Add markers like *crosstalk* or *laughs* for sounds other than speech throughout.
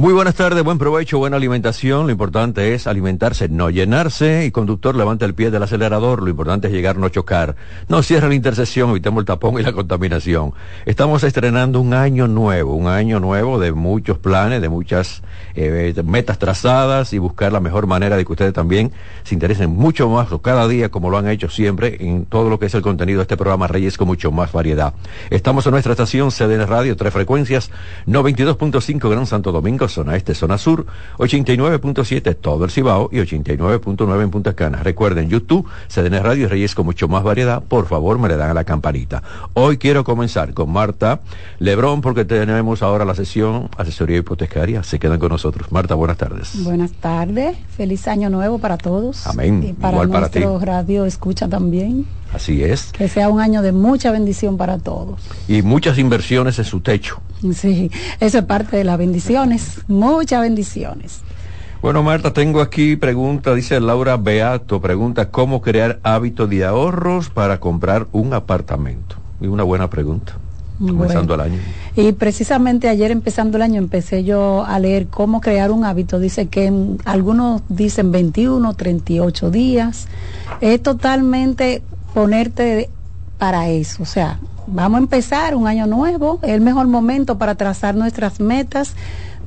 Muy buenas tardes, buen provecho, buena alimentación. Lo importante es alimentarse, no llenarse. Y conductor, levanta el pie del acelerador. Lo importante es llegar, no chocar. No cierre la intersección, evitemos el tapón y la contaminación. Estamos estrenando un año nuevo, un año nuevo de muchos planes, de muchas eh, metas trazadas y buscar la mejor manera de que ustedes también se interesen mucho más cada día, como lo han hecho siempre, en todo lo que es el contenido de este programa Reyes con mucho más variedad. Estamos en nuestra estación CDN Radio, tres frecuencias, 92.5 Gran Santo Domingo zona este, zona sur, 89.7 todo el Cibao y 89.9 en Punta Cana. Recuerden, YouTube, CDN Radio y Reyes con mucho más variedad. Por favor, me le dan a la campanita. Hoy quiero comenzar con Marta Lebrón porque tenemos ahora la sesión asesoría hipotecaria. Se quedan con nosotros. Marta, buenas tardes. Buenas tardes. Feliz año nuevo para todos. Amén. Y para Igual nuestro radio escucha también. Así es. Que sea un año de mucha bendición para todos. Y muchas inversiones en su techo. Sí, eso es parte de las bendiciones. Muchas bendiciones. Bueno, Marta, tengo aquí pregunta, dice Laura Beato, pregunta cómo crear hábito de ahorros para comprar un apartamento. Y una buena pregunta. Comenzando el año. Y precisamente ayer empezando el año empecé yo a leer cómo crear un hábito. Dice que algunos dicen 21, 38 días. Es totalmente ponerte para eso. O sea, vamos a empezar un año nuevo, es el mejor momento para trazar nuestras metas.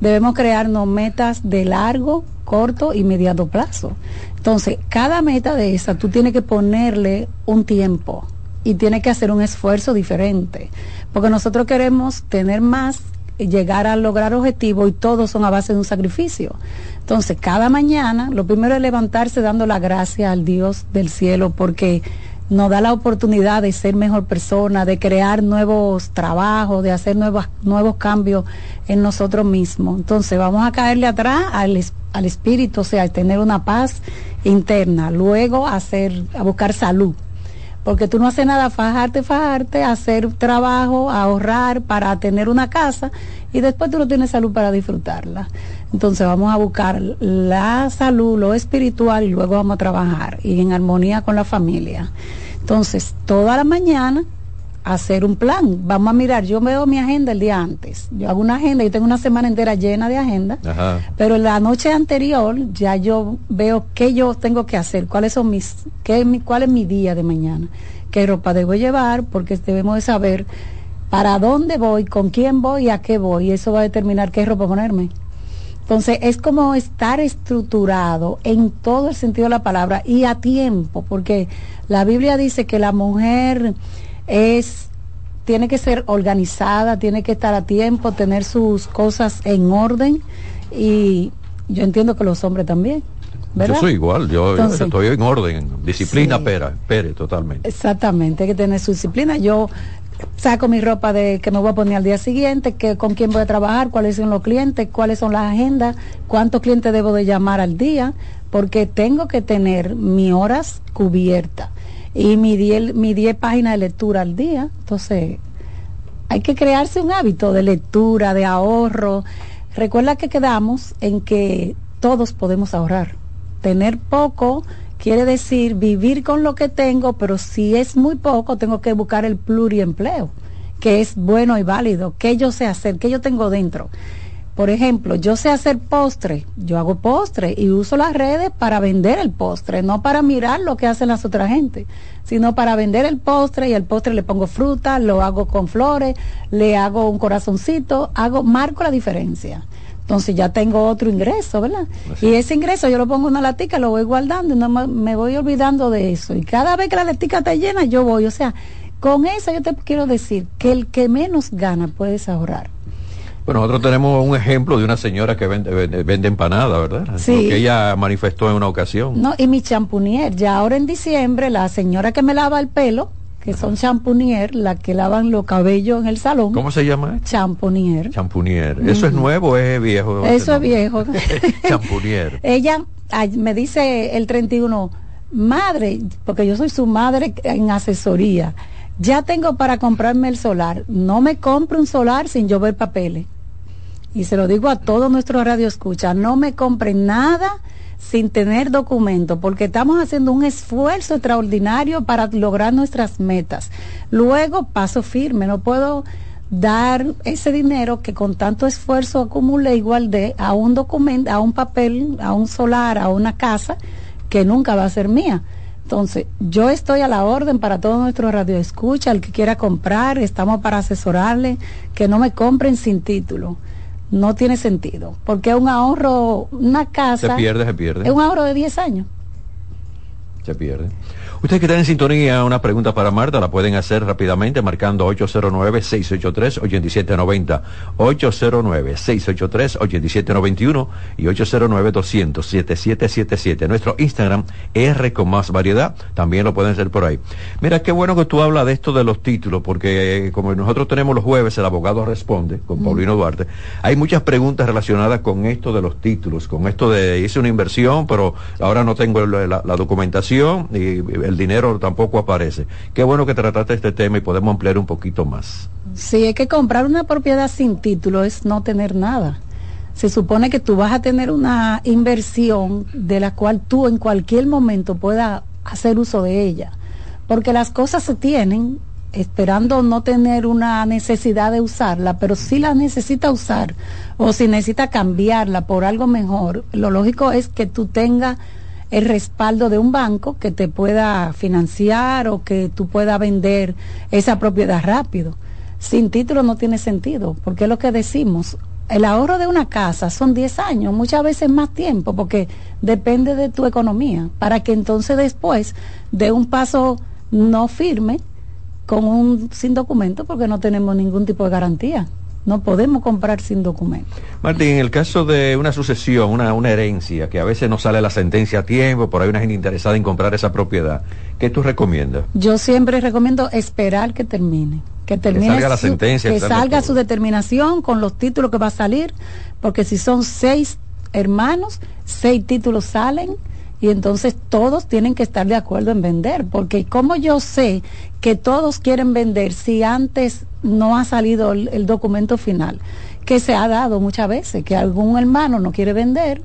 Debemos crearnos metas de largo, corto y mediano plazo. Entonces, cada meta de esa tú tienes que ponerle un tiempo y tienes que hacer un esfuerzo diferente, porque nosotros queremos tener más, llegar a lograr objetivos y todos son a base de un sacrificio. Entonces, cada mañana, lo primero es levantarse dando la gracia al Dios del cielo, porque nos da la oportunidad de ser mejor persona, de crear nuevos trabajos, de hacer nuevos, nuevos cambios en nosotros mismos. Entonces vamos a caerle atrás al, al espíritu, o sea, tener una paz interna, luego hacer, a buscar salud. Porque tú no haces nada, fajarte, fajarte, hacer trabajo, ahorrar para tener una casa y después tú no tienes salud para disfrutarla. Entonces vamos a buscar la salud, lo espiritual y luego vamos a trabajar y en armonía con la familia. Entonces, toda la mañana hacer un plan. Vamos a mirar, yo veo mi agenda el día antes. Yo hago una agenda, yo tengo una semana entera llena de agenda, pero la noche anterior ya yo veo qué yo tengo que hacer, cuáles son mis, qué, mi, cuál es mi día de mañana, qué ropa debo llevar, porque debemos de saber para dónde voy, con quién voy y a qué voy. Y eso va a determinar qué ropa ponerme. Entonces es como estar estructurado en todo el sentido de la palabra y a tiempo, porque la Biblia dice que la mujer es tiene que ser organizada, tiene que estar a tiempo, tener sus cosas en orden y yo entiendo que los hombres también. Yo soy igual, yo, estoy en orden, disciplina, pera, pere, totalmente. Exactamente, hay que tener su disciplina. Yo saco mi ropa de que me voy a poner al día siguiente, que, con quién voy a trabajar, cuáles son los clientes, cuáles son las agendas, cuántos clientes debo de llamar al día, porque tengo que tener mis horas cubiertas y mi 10 mi páginas de lectura al día. Entonces, hay que crearse un hábito de lectura, de ahorro. Recuerda que quedamos en que todos podemos ahorrar. Tener poco Quiere decir vivir con lo que tengo, pero si es muy poco, tengo que buscar el pluriempleo, que es bueno y válido, que yo sé hacer, que yo tengo dentro. Por ejemplo, yo sé hacer postre, yo hago postre y uso las redes para vender el postre, no para mirar lo que hacen las otras gente, sino para vender el postre y al postre le pongo fruta, lo hago con flores, le hago un corazoncito, hago, marco la diferencia. Entonces ya tengo otro ingreso, ¿verdad? Y ese ingreso yo lo pongo en una latica, lo voy guardando y no me voy olvidando de eso. Y cada vez que la latica está llena, yo voy. O sea, con eso yo te quiero decir que el que menos gana puedes ahorrar. Bueno, nosotros tenemos un ejemplo de una señora que vende, vende, empanada, ¿verdad? Sí. que ella manifestó en una ocasión. No, y mi champunier, ya ahora en diciembre, la señora que me lava el pelo, que son champunier, las que lavan los cabellos en el salón. ¿Cómo se llama? Champunier. Champunier. ¿Eso es nuevo o es viejo? Eso es viejo. *laughs* champunier. Ella me dice el 31, madre, porque yo soy su madre en asesoría, ya tengo para comprarme el solar. No me compre un solar sin yo ver papeles. Y se lo digo a todos nuestros radioescuchas, no me compren nada sin tener documento, porque estamos haciendo un esfuerzo extraordinario para lograr nuestras metas. Luego paso firme, no puedo dar ese dinero que con tanto esfuerzo acumulé igual de a un documento, a un papel, a un solar, a una casa que nunca va a ser mía. Entonces, yo estoy a la orden para todo nuestro radio escucha, el que quiera comprar, estamos para asesorarle, que no me compren sin título. No tiene sentido, porque es un ahorro, una casa. Se pierde, se pierde. Es un ahorro de 10 años. Se pierde. Ustedes que están en sintonía, una pregunta para Marta, la pueden hacer rápidamente marcando 809-683-8790, 809-683-8791 y 809-200-7777. Nuestro Instagram, R con más variedad, también lo pueden hacer por ahí. Mira, qué bueno que tú hablas de esto de los títulos, porque como nosotros tenemos los jueves, el abogado responde con Paulino Duarte, hay muchas preguntas relacionadas con esto de los títulos, con esto de hice una inversión, pero ahora no tengo la, la documentación y el el dinero tampoco aparece. Qué bueno que trataste este tema y podemos ampliar un poquito más. Sí, es que comprar una propiedad sin título es no tener nada. Se supone que tú vas a tener una inversión de la cual tú en cualquier momento puedas hacer uso de ella. Porque las cosas se tienen esperando no tener una necesidad de usarla, pero si la necesita usar o si necesita cambiarla por algo mejor, lo lógico es que tú tengas el respaldo de un banco que te pueda financiar o que tú puedas vender esa propiedad rápido. Sin título no tiene sentido, porque es lo que decimos. El ahorro de una casa son 10 años, muchas veces más tiempo, porque depende de tu economía, para que entonces después de un paso no firme con un sin documento, porque no tenemos ningún tipo de garantía. No podemos comprar sin documento. Martín, en el caso de una sucesión, una, una herencia, que a veces no sale la sentencia a tiempo, por ahí una gente interesada en comprar esa propiedad, ¿qué tú recomiendas? Yo siempre recomiendo esperar que termine. Que termine. Que salga la sentencia. Que salga su determinación con los títulos que va a salir, porque si son seis hermanos, seis títulos salen y entonces todos tienen que estar de acuerdo en vender, porque como yo sé que todos quieren vender si antes no ha salido el, documento final, que se ha dado muchas veces, que algún hermano no quiere vender,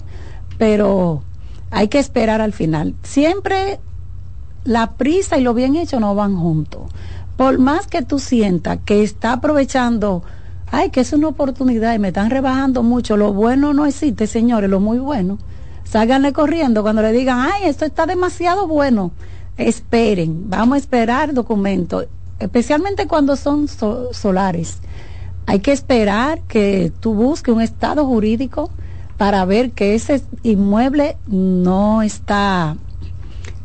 pero hay que esperar al final. Siempre la prisa y lo bien hecho no van juntos. Por más que tú sientas que está aprovechando, ay, que es una oportunidad y me están rebajando mucho, lo bueno no existe, señores, lo muy bueno Ságanle corriendo cuando le digan, ay, esto está demasiado bueno. Esperen, vamos a esperar documentos, especialmente cuando son solares. Hay que esperar que tú busques un estado jurídico para ver que ese inmueble no está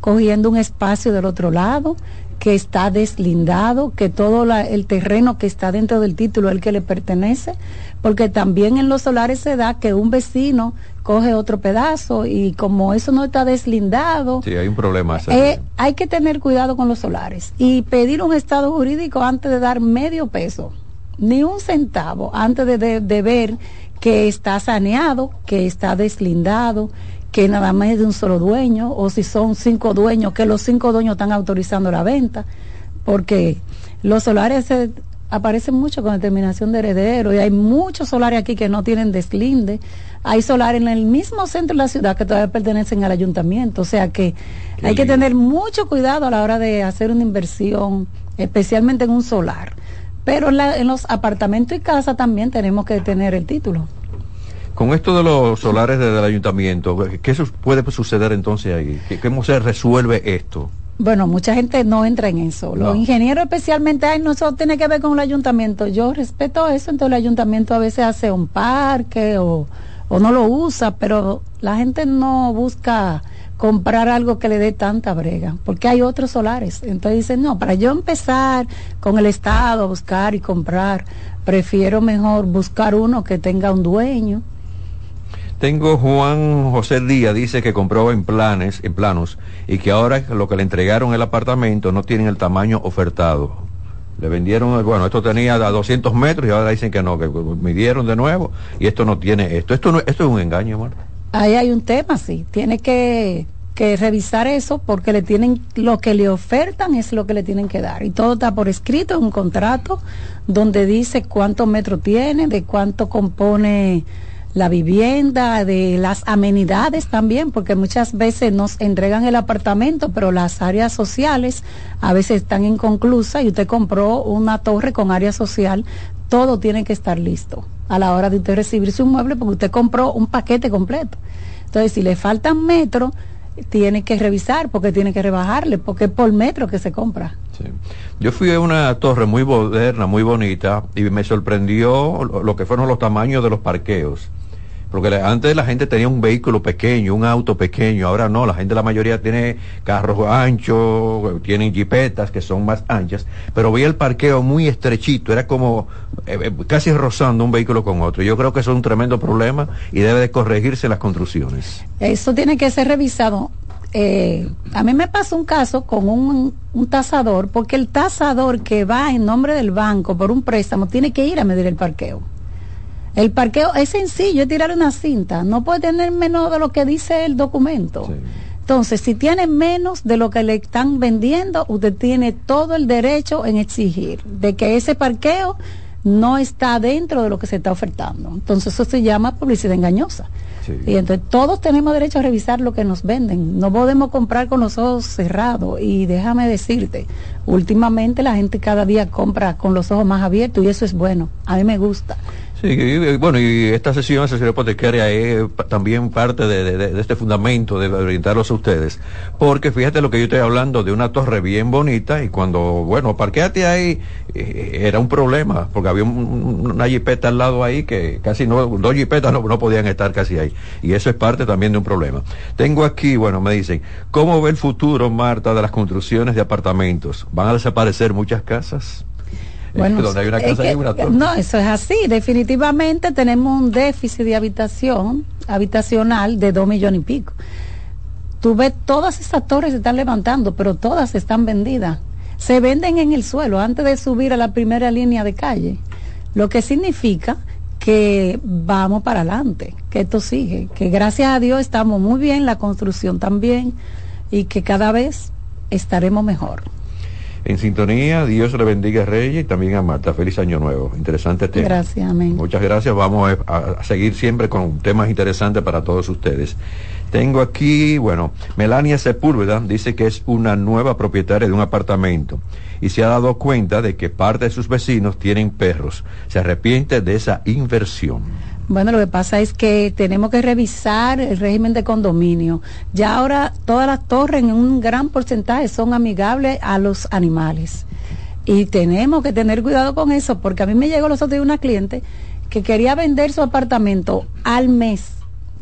cogiendo un espacio del otro lado, que está deslindado, que todo el terreno que está dentro del título es el que le pertenece, porque también en los solares se da que un vecino coge otro pedazo y como eso no está deslindado. Sí, hay un problema. Eh, hay que tener cuidado con los solares y pedir un estado jurídico antes de dar medio peso, ni un centavo, antes de, de ver que está saneado, que está deslindado, que nada más es de un solo dueño, o si son cinco dueños, que los cinco dueños están autorizando la venta, porque los solares se aparecen mucho con determinación de heredero y hay muchos solares aquí que no tienen deslinde. Hay solares en el mismo centro de la ciudad que todavía pertenecen al ayuntamiento. O sea que hay que tener mucho cuidado a la hora de hacer una inversión, especialmente en un solar. Pero en, los apartamentos y casas también tenemos que tener el título. Con esto de los solares del ayuntamiento, ¿qué puede suceder entonces ahí? ¿Cómo se resuelve esto? Bueno, mucha gente no entra en eso. Los ingenieros especialmente, ay, no, eso tiene que ver con el ayuntamiento. Yo respeto eso, entonces el ayuntamiento a veces hace un parque o, o no lo usa, pero la gente no busca comprar algo que le dé tanta brega, porque hay otros solares. Entonces dicen, no, para yo empezar con el Estado a buscar y comprar, prefiero mejor buscar uno que tenga un dueño tengo Juan José Díaz, dice que compró en planes, en planos, y que ahora lo que le entregaron el apartamento no tienen el tamaño ofertado. Le vendieron, bueno, esto tenía a 200 metros y ahora dicen que no, que midieron de nuevo y esto no tiene esto. Esto, no, esto es un engaño, Marta. Ahí hay un tema, sí. Tiene que, que revisar eso porque le tienen, lo que le ofertan es lo que le tienen que dar. Y todo está por escrito en un contrato donde dice cuántos metros tiene, de cuánto compone la vivienda, de las amenidades también, porque muchas veces nos entregan el apartamento, pero las áreas sociales a veces están inconclusas y usted compró una torre con área social, todo tiene que estar listo a la hora de usted recibir su mueble porque usted compró un paquete completo. Entonces, si le faltan metros, tiene que revisar porque tiene que rebajarle, porque es por metro que se compra. Yo fui a una torre muy moderna, muy bonita, y me sorprendió lo que fueron los tamaños de los parqueos. Porque antes la gente tenía un vehículo pequeño, un auto pequeño, ahora no, la gente la mayoría tiene carros anchos, tienen jipetas que son más anchas, pero vi el parqueo muy estrechito, era como eh, eh, casi rozando un vehículo con otro. Yo creo que eso es un tremendo problema y debe de corregirse las construcciones. Eso tiene que ser revisado. Eh, a mí me pasó un caso con un, un tasador, porque el tasador que va en nombre del banco por un préstamo tiene que ir a medir el parqueo. El parqueo es sencillo, es tirar una cinta. No puede tener menos de lo que dice el documento. Entonces, si tiene menos de lo que le están vendiendo, usted tiene todo el derecho en exigir de que ese parqueo no está dentro de lo que se está ofertando. Entonces, eso se llama publicidad engañosa. Y entonces todos tenemos derecho a revisar lo que nos venden. No podemos comprar con los ojos cerrados. Y déjame decirte, últimamente la gente cada día compra con los ojos más abiertos y eso es bueno. A mí me gusta. Sí, bueno, y esta sesión, sesión hipotecaria, es también parte de, este fundamento de orientarlos a ustedes. Porque fíjate lo que yo estoy hablando de una torre bien bonita y cuando, bueno, parqueate ahí, eh, era un problema, porque había una jipeta al lado ahí que casi no, dos jipetas no podían estar casi ahí. Y eso es parte también de un problema. Tengo aquí, bueno, me dicen, ¿cómo ve el futuro, Marta, de las construcciones de apartamentos? ¿Van a desaparecer muchas casas? Bueno, No, eso es así. Definitivamente tenemos un déficit de habitación, habitacional de dos millones y pico. Tú ves, todas esas torres se están levantando, pero todas están vendidas. Se venden en el suelo antes de subir a la primera línea de calle. Lo que significa que vamos para adelante, que esto sigue, que gracias a Dios estamos muy bien, la construcción también, y que cada vez estaremos mejor en sintonía. Dios le bendiga a Reyes y también a Marta. Feliz año nuevo. Interesante tema. Gracias, amén. Muchas gracias. Vamos a, seguir siempre con temas interesantes para todos ustedes. Tengo aquí, bueno, Melania Sepúlveda dice que es una nueva propietaria de un apartamento y se ha dado cuenta de que parte de sus vecinos tienen perros. Se arrepiente de esa inversión. Bueno, lo que pasa es que tenemos que revisar el régimen de condominio. Ya ahora todas las torres en un gran porcentaje son amigables a los animales. Y tenemos que tener cuidado con eso, porque a mí me llegó los otros días una cliente que quería vender su apartamento al mes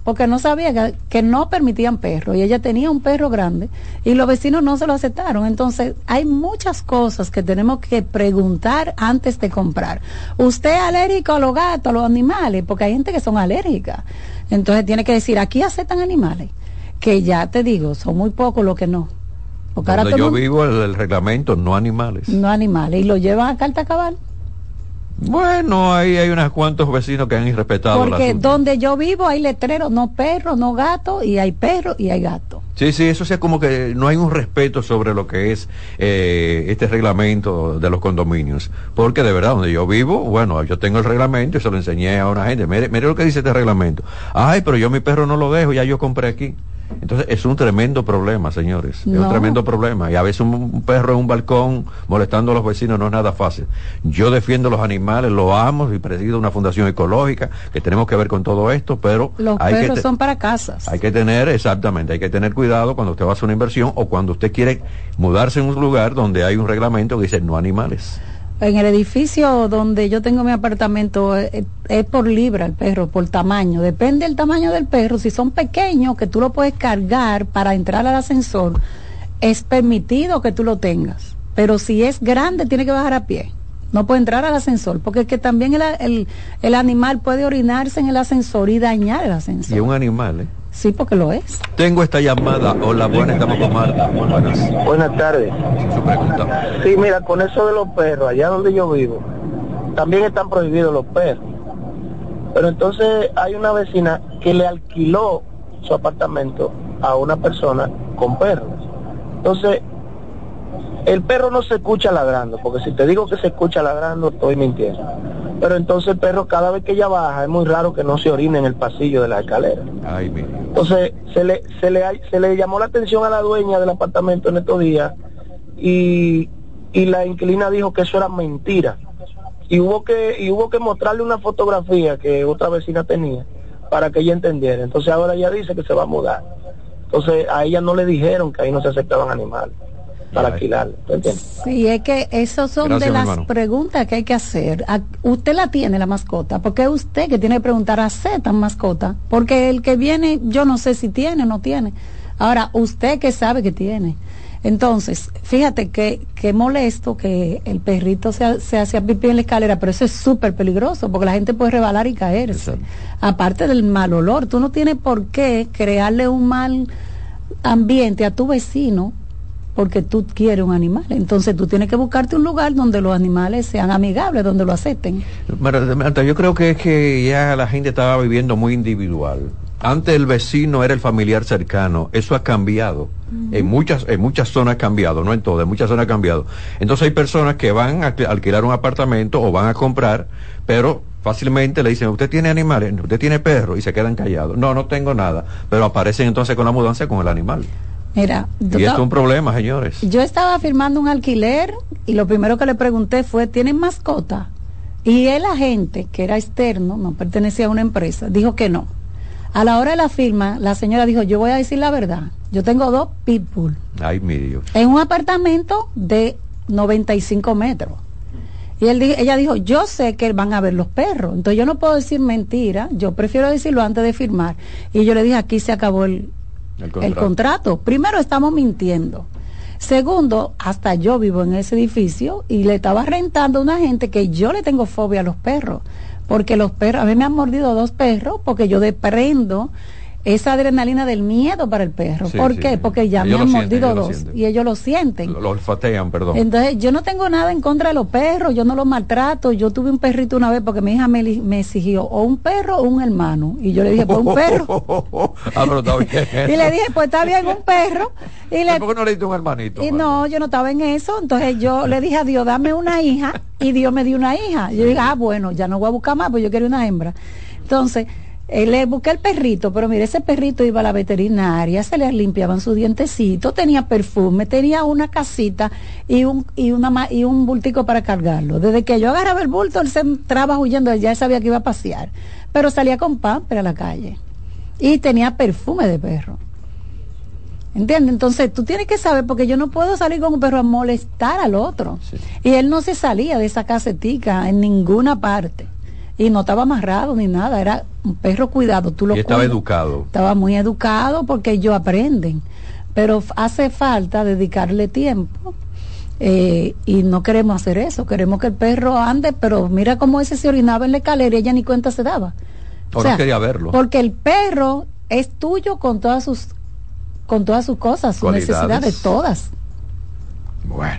porque no sabía que, no permitían perros y ella tenía un perro grande y los vecinos no se lo aceptaron. Entonces, hay muchas cosas que tenemos que preguntar antes de comprar. ¿Usted es alérgico a los gatos, a los animales? Porque hay gente que son alérgicas. Entonces, tiene que decir, aquí aceptan animales, que ya te digo, son muy pocos los que no. Porque yo vivo el, reglamento, no animales. No animales. ¿Y lo llevan a carta cabal? Bueno, ahí hay unos cuantos vecinos que han irrespetado. Porque donde yo vivo hay letreros, no perros, no gatos, y hay perros y hay gatos. Sí, sí, eso sea como que no hay un respeto sobre lo que es eh, este reglamento de los condominios. Porque de verdad, donde yo vivo, bueno, yo tengo el reglamento y se lo enseñé a una gente. Mire, mire lo que dice este reglamento. Ay, pero yo mi perro no lo dejo, ya yo compré aquí. Entonces es un tremendo problema, señores. Es un tremendo problema. Y a veces un, perro en un balcón molestando a los vecinos no es nada fácil. Yo defiendo los animales, lo amo y presido una fundación ecológica que tenemos que ver con todo esto, pero... Los perros son para casas. Hay que tener, exactamente, hay que tener cuidado cuando usted va a hacer una inversión o cuando usted quiere mudarse en un lugar donde hay un reglamento que dice no animales en el edificio donde yo tengo mi apartamento eh, es, por libra el perro, por tamaño. Depende del tamaño del perro. Si son pequeños, que tú lo puedes cargar para entrar al ascensor, es permitido que tú lo tengas. Pero si es grande, tiene que bajar a pie. No puede entrar al ascensor, porque es que también el, el animal puede orinarse en el ascensor y dañar el ascensor. Y un animal, ¿eh? Sí, porque lo es. Tengo esta llamada. Hola, buenas, estamos con Marta. Buenas. Buenas tardes. Su pregunta. Sí, mira, con eso de los perros, allá donde yo vivo, también están prohibidos los perros. Pero entonces hay una vecina que le alquiló su apartamento a una persona con perros. Entonces, el perro no se escucha ladrando, porque si te digo que se escucha ladrando, estoy mintiendo pero entonces el perro cada vez que ella baja es muy raro que no se orine en el pasillo de la escalera. Ay, mi Dios. Entonces se le, se le, se le llamó la atención a la dueña del apartamento en estos días y, y la inquilina dijo que eso era mentira. Y hubo que, y hubo que mostrarle una fotografía que otra vecina tenía para que ella entendiera. Entonces ahora ella dice que se va a mudar. Entonces a ella no le dijeron que ahí no se aceptaban animales para alquilar. Sí, es que esas son de las preguntas que hay que hacer. usted la tiene la mascota, porque es usted que tiene que preguntar a tan mascota, porque el que viene, yo no sé si tiene o no tiene. Ahora, usted que sabe que tiene. Entonces, fíjate que, que molesto que el perrito se, se hacía pipí en la escalera, pero eso es súper peligroso porque la gente puede rebalar y caerse. Aparte del mal olor, tú no tienes por qué crearle un mal ambiente a tu vecino porque tú quieres un animal. Entonces tú tienes que buscarte un lugar donde los animales sean amigables, donde lo acepten. Marta, yo creo que es que ya la gente estaba viviendo muy individual. Antes el vecino era el familiar cercano, eso ha cambiado. En muchas en muchas zonas ha cambiado, no en todas, en muchas zonas ha cambiado. Entonces hay personas que van a alquilar un apartamento o van a comprar, pero fácilmente le dicen, usted tiene animales, usted tiene perro y se quedan callados. No, no tengo nada, pero aparecen entonces con la mudanza con el animal. Mira, y esto es un problema, señores. Yo estaba firmando un alquiler y lo primero que le pregunté fue, ¿tienen mascota? Y el agente, que era externo, no pertenecía a una empresa, dijo que no. A la hora de la firma, la señora dijo, yo voy a decir la verdad. Yo tengo dos pitbull. Ay, mi Dios. En un apartamento de 95 metros. Y él, ella dijo, yo sé que van a ver los perros. Entonces yo no puedo decir mentira. Yo prefiero decirlo antes de firmar. Y yo le dije, aquí se acabó el, el contrato. Primero, estamos mintiendo. Segundo, hasta yo vivo en ese edificio y le estaba rentando a una gente que yo le tengo fobia a los perros. Porque los perros, a mí me han mordido dos perros porque yo deprendo esa adrenalina del miedo para el perro. ¿Por qué? Porque ya me han mordido dos y ellos lo sienten. Lo, olfatean, perdón. Entonces, yo no tengo nada en contra de los perros, yo no los maltrato. Yo tuve un perrito una vez porque mi hija me, me exigió o un perro o un hermano. Y yo le dije, pues un perro. *laughs* ah, pero está bien. *laughs* y le dije, pues está bien un perro. Y le, ¿Por qué no le diste un hermanito? Y no, yo no estaba en eso. Entonces yo le dije a Dios, dame una hija. Y Dios me dio una hija. Yo dije, ah, bueno, ya no voy a buscar más, pues yo quería una hembra. Entonces, eh, le busqué el perrito, pero mire, ese perrito iba a la veterinaria, se le limpiaban su dientecito, tenía perfume, tenía una casita y un, y una y un bultico para cargarlo. Desde que yo agarraba el bulto, él se entraba huyendo, ya sabía que iba a pasear. Pero salía con pamper a la calle. Y tenía perfume de perro. ¿Entiendes? Entonces tú tienes que saber, porque yo no puedo salir con un perro a molestar al otro. Y él no se salía de esa casetica en ninguna parte y no estaba amarrado ni nada, era un perro cuidado, tú lo y estaba educado. Estaba muy educado porque ellos aprenden, pero hace falta dedicarle tiempo. Eh, y no queremos hacer eso, queremos que el perro ande, pero mira cómo ese se orinaba en la escalera y ella ni cuenta se daba. O sea, quería verlo. Porque el perro es tuyo con todas sus con todas sus cosas, sus necesidades, todas. Bueno,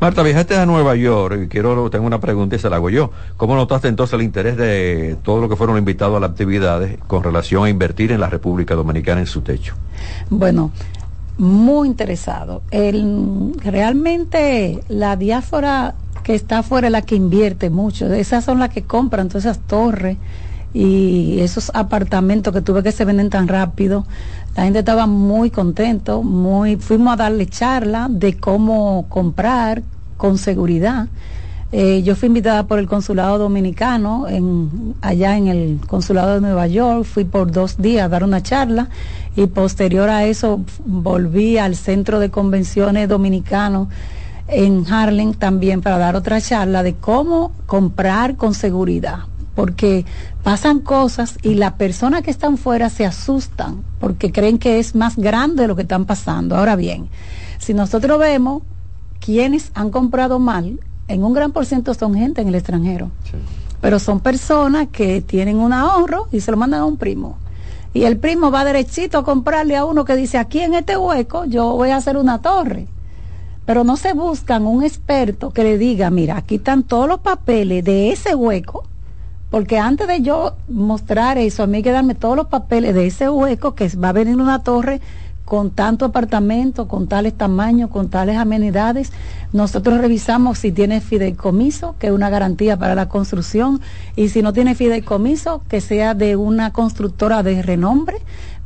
Marta, viajaste a Nueva York y quiero, tengo una pregunta y se la hago yo. ¿Cómo notaste entonces el interés de todo lo que fueron invitados a las actividades con relación a invertir en la República Dominicana en su techo? Bueno, muy interesado. El, realmente la diáfora que está afuera es la que invierte mucho. Esas son las que compran todas esas torres y esos apartamentos que tuve que se venden tan rápido. La gente estaba muy contento, muy, fuimos a darle charla de cómo comprar con seguridad. Eh, yo fui invitada por el consulado dominicano allá en el consulado de Nueva York, fui por dos días a dar una charla y posterior a eso volví al centro de convenciones dominicano en Harlem también para dar otra charla de cómo comprar con seguridad porque pasan cosas y las personas que están fuera se asustan porque creen que es más grande lo que están pasando. Ahora bien, si nosotros vemos quienes han comprado mal, en un gran por ciento son gente en el extranjero, pero son personas que tienen un ahorro y se lo mandan a un primo. Y el primo va derechito a comprarle a uno que dice, aquí en este hueco yo voy a hacer una torre pero no se buscan un experto que le diga, mira, aquí están todos los papeles de ese hueco porque antes de yo mostrar eso, a mí hay darme todos los papeles de ese hueco que va a venir una torre con tanto apartamento, con tales tamaños, con tales amenidades. Nosotros revisamos si tiene fideicomiso, que es una garantía para la construcción, y si no tiene fideicomiso, que sea de una constructora de renombre,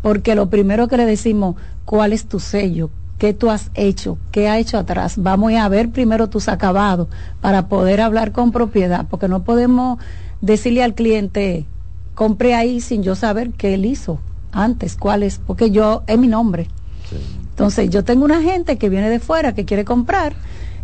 porque lo primero que le decimos, ¿cuál es tu sello? ¿Qué tú has hecho? ¿Qué ha hecho atrás? Vamos a ver primero tus acabados para poder hablar con propiedad, porque no podemos decirle al cliente, compre ahí sin yo saber qué él hizo antes, cuál es, porque yo, es mi nombre. Entonces, yo tengo una gente que viene de fuera que quiere comprar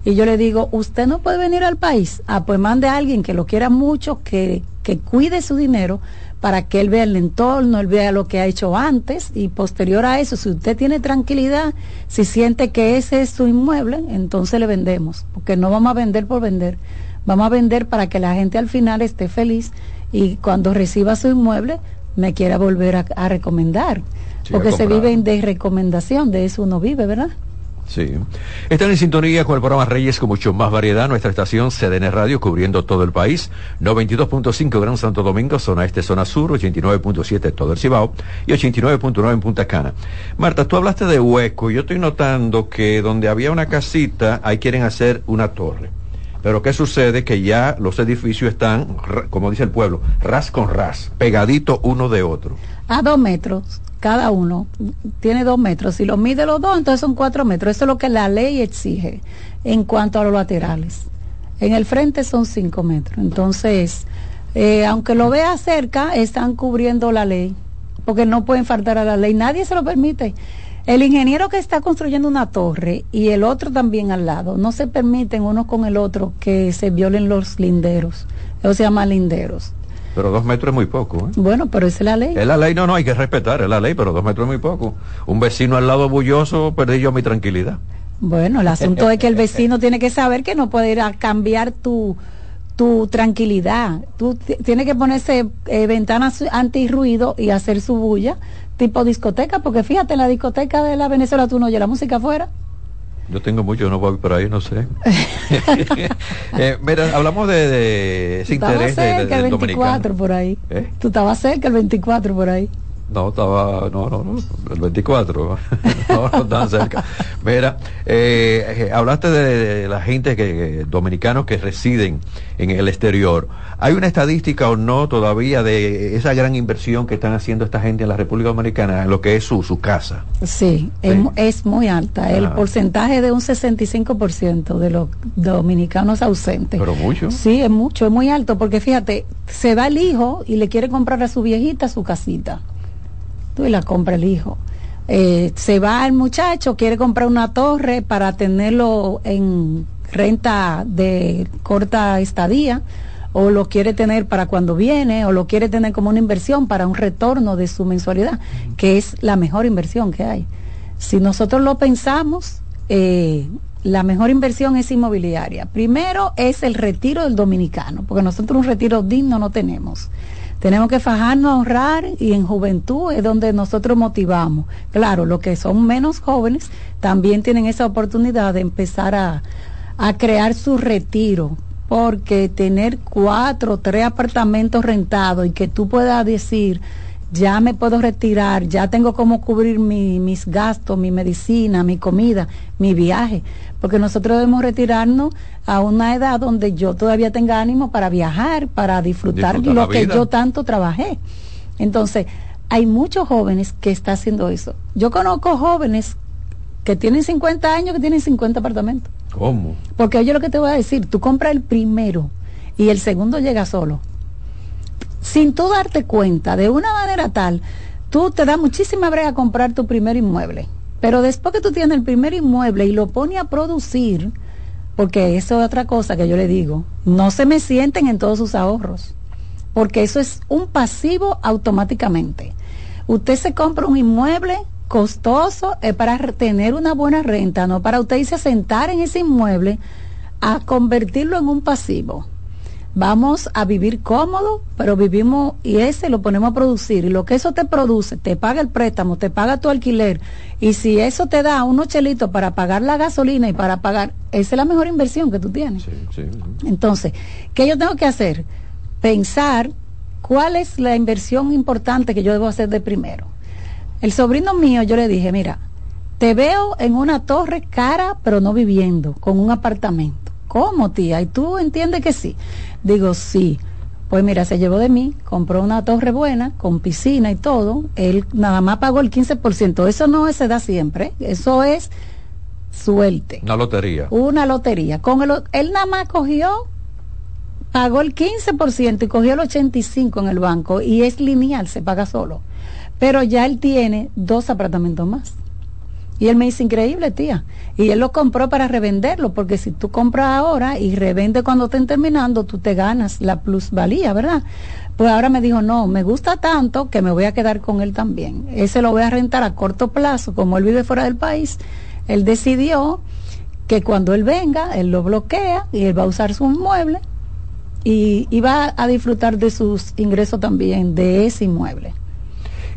y yo le digo, usted no puede venir al país. Ah, pues mande a alguien que lo quiera mucho, que, que cuide su dinero para que él vea el entorno, él vea lo que ha hecho antes y posterior a eso, si usted tiene tranquilidad, si siente que ese es su inmueble, entonces le vendemos, porque no vamos a vender por vender, vamos a vender para que la gente al final esté feliz y cuando reciba su inmueble me quiera volver a, recomendar. porque se vive de recomendación, de eso uno vive, ¿verdad? Sí. Están en sintonía con el programa Reyes con mucho más variedad. Nuestra estación CDN Radio cubriendo todo el país. 92.5 Gran Santo Domingo, zona este, zona sur, 89.7 todo el Cibao y 89.9 en Punta Cana. Marta, tú hablaste de hueco. Yo estoy notando que donde había una casita, ahí quieren hacer una torre. Pero ¿qué sucede? Que ya los edificios están, como dice el pueblo, ras con ras, pegadito uno de otro. A dos metros cada uno. Tiene dos metros. Si lo mide los dos, entonces son cuatro metros. Eso es lo que la ley exige en cuanto a los laterales. En el frente son cinco metros. Entonces, eh, aunque lo vea cerca, están cubriendo la ley, porque no pueden faltar a la ley. Nadie se lo permite. El ingeniero que está construyendo una torre y el otro también al lado, no se permiten uno con el otro que se violen los linderos. Eso se llama linderos. Pero dos metros es muy poco. ¿eh? Bueno, pero es la ley. Es la ley, no, no, hay que respetar, es la ley, pero dos metros es muy poco. Un vecino al lado bulloso, perdí yo mi tranquilidad. Bueno, el asunto es que el vecino tiene que saber que no puede ir a cambiar tu, tu tranquilidad. Tú tienes que ponerse eh, ventanas anti-ruido y hacer su bulla tipo discoteca, porque fíjate, en la discoteca de la Venezuela tú no oyes la música afuera. Yo tengo mucho, no voy por ahí, no sé. *laughs* eh, mira, hablamos de, de ese interés cerca el 24 por ahí. ¿Eh? Tú estabas cerca el 24 por ahí. No, estaba, no, no, no, el 24, no, no tan cerca. Mira, eh, hablaste de, la gente que, dominicanos que residen en el exterior. ¿Hay una estadística o no todavía de esa gran inversión que están haciendo esta gente en la República Dominicana en lo que es su, su casa? Sí, Es, muy alta. El porcentaje de un 65% de los dominicanos ausentes. Pero mucho. Sí, es mucho, es muy alto, porque fíjate, se va el hijo y le quiere comprar a su viejita su casita y la compra el hijo. Eh, se va el muchacho, quiere comprar una torre para tenerlo en renta de corta estadía, o lo quiere tener para cuando viene, o lo quiere tener como una inversión para un retorno de su mensualidad, que es la mejor inversión que hay. Si nosotros lo pensamos, eh, la mejor inversión es inmobiliaria. Primero es el retiro del dominicano, porque nosotros un retiro digno no tenemos. Tenemos que fajarnos a ahorrar y en juventud es donde nosotros motivamos. Claro, los que son menos jóvenes también tienen esa oportunidad de empezar a, a crear su retiro, porque tener cuatro, tres apartamentos rentados y que tú puedas decir, ya me puedo retirar, ya tengo cómo cubrir mis gastos, mi medicina, mi comida, mi viaje, porque nosotros debemos retirarnos a una edad donde yo todavía tenga ánimo para viajar, para disfrutar, lo que yo tanto trabajé. Entonces, hay muchos jóvenes que están haciendo eso. Yo conozco jóvenes que tienen 50 años que tienen 50 apartamentos. ¿Cómo? Porque oye lo que te voy a decir, tú compras el primero y el segundo llega solo sin tú darte cuenta, de una manera tal, tú te da muchísima brega comprar tu primer inmueble. Pero después que tú tienes el primer inmueble y lo pones a producir, porque eso es otra cosa que yo le digo, no se me sienten en todos sus ahorros, porque eso es un pasivo automáticamente. Usted se compra un inmueble costoso es para tener una buena renta, no para usted irse a sentar en ese inmueble a convertirlo en un pasivo vamos a vivir cómodo, pero vivimos y ese lo ponemos a producir y lo que eso te produce, te paga el préstamo, te paga tu alquiler y si eso te da unos chelitos para pagar la gasolina y para pagar, esa es la mejor inversión que tú tienes. Entonces, ¿qué yo tengo que hacer? Pensar cuál es la inversión importante que yo debo hacer de primero. El sobrino mío, yo le dije, mira, te veo en una torre cara, pero no viviendo, con un apartamento. ¿Cómo, tía? ¿Y tú entiendes que sí? Digo, sí. Pues mira, se llevó de mí, compró una torre buena, con piscina y todo. Él nada más pagó el 15%. Eso no se da siempre. Eso es suerte. Una lotería. Una lotería. Con el, él nada más cogió, pagó el 15% y cogió el 85% en el banco y es lineal, se paga solo. Pero ya él tiene dos apartamentos más. Y él me dice, increíble, tía. Y él lo compró para revenderlo, porque si tú compras ahora y revende cuando estén terminando, tú te ganas la plusvalía, ¿verdad? Pues ahora me dijo, no, me gusta tanto que me voy a quedar con él también. Ese lo voy a rentar a corto plazo, como él vive fuera del país. Él decidió que cuando él venga, él lo bloquea y él va a usar su inmueble y, y va a disfrutar de sus ingresos también de ese inmueble.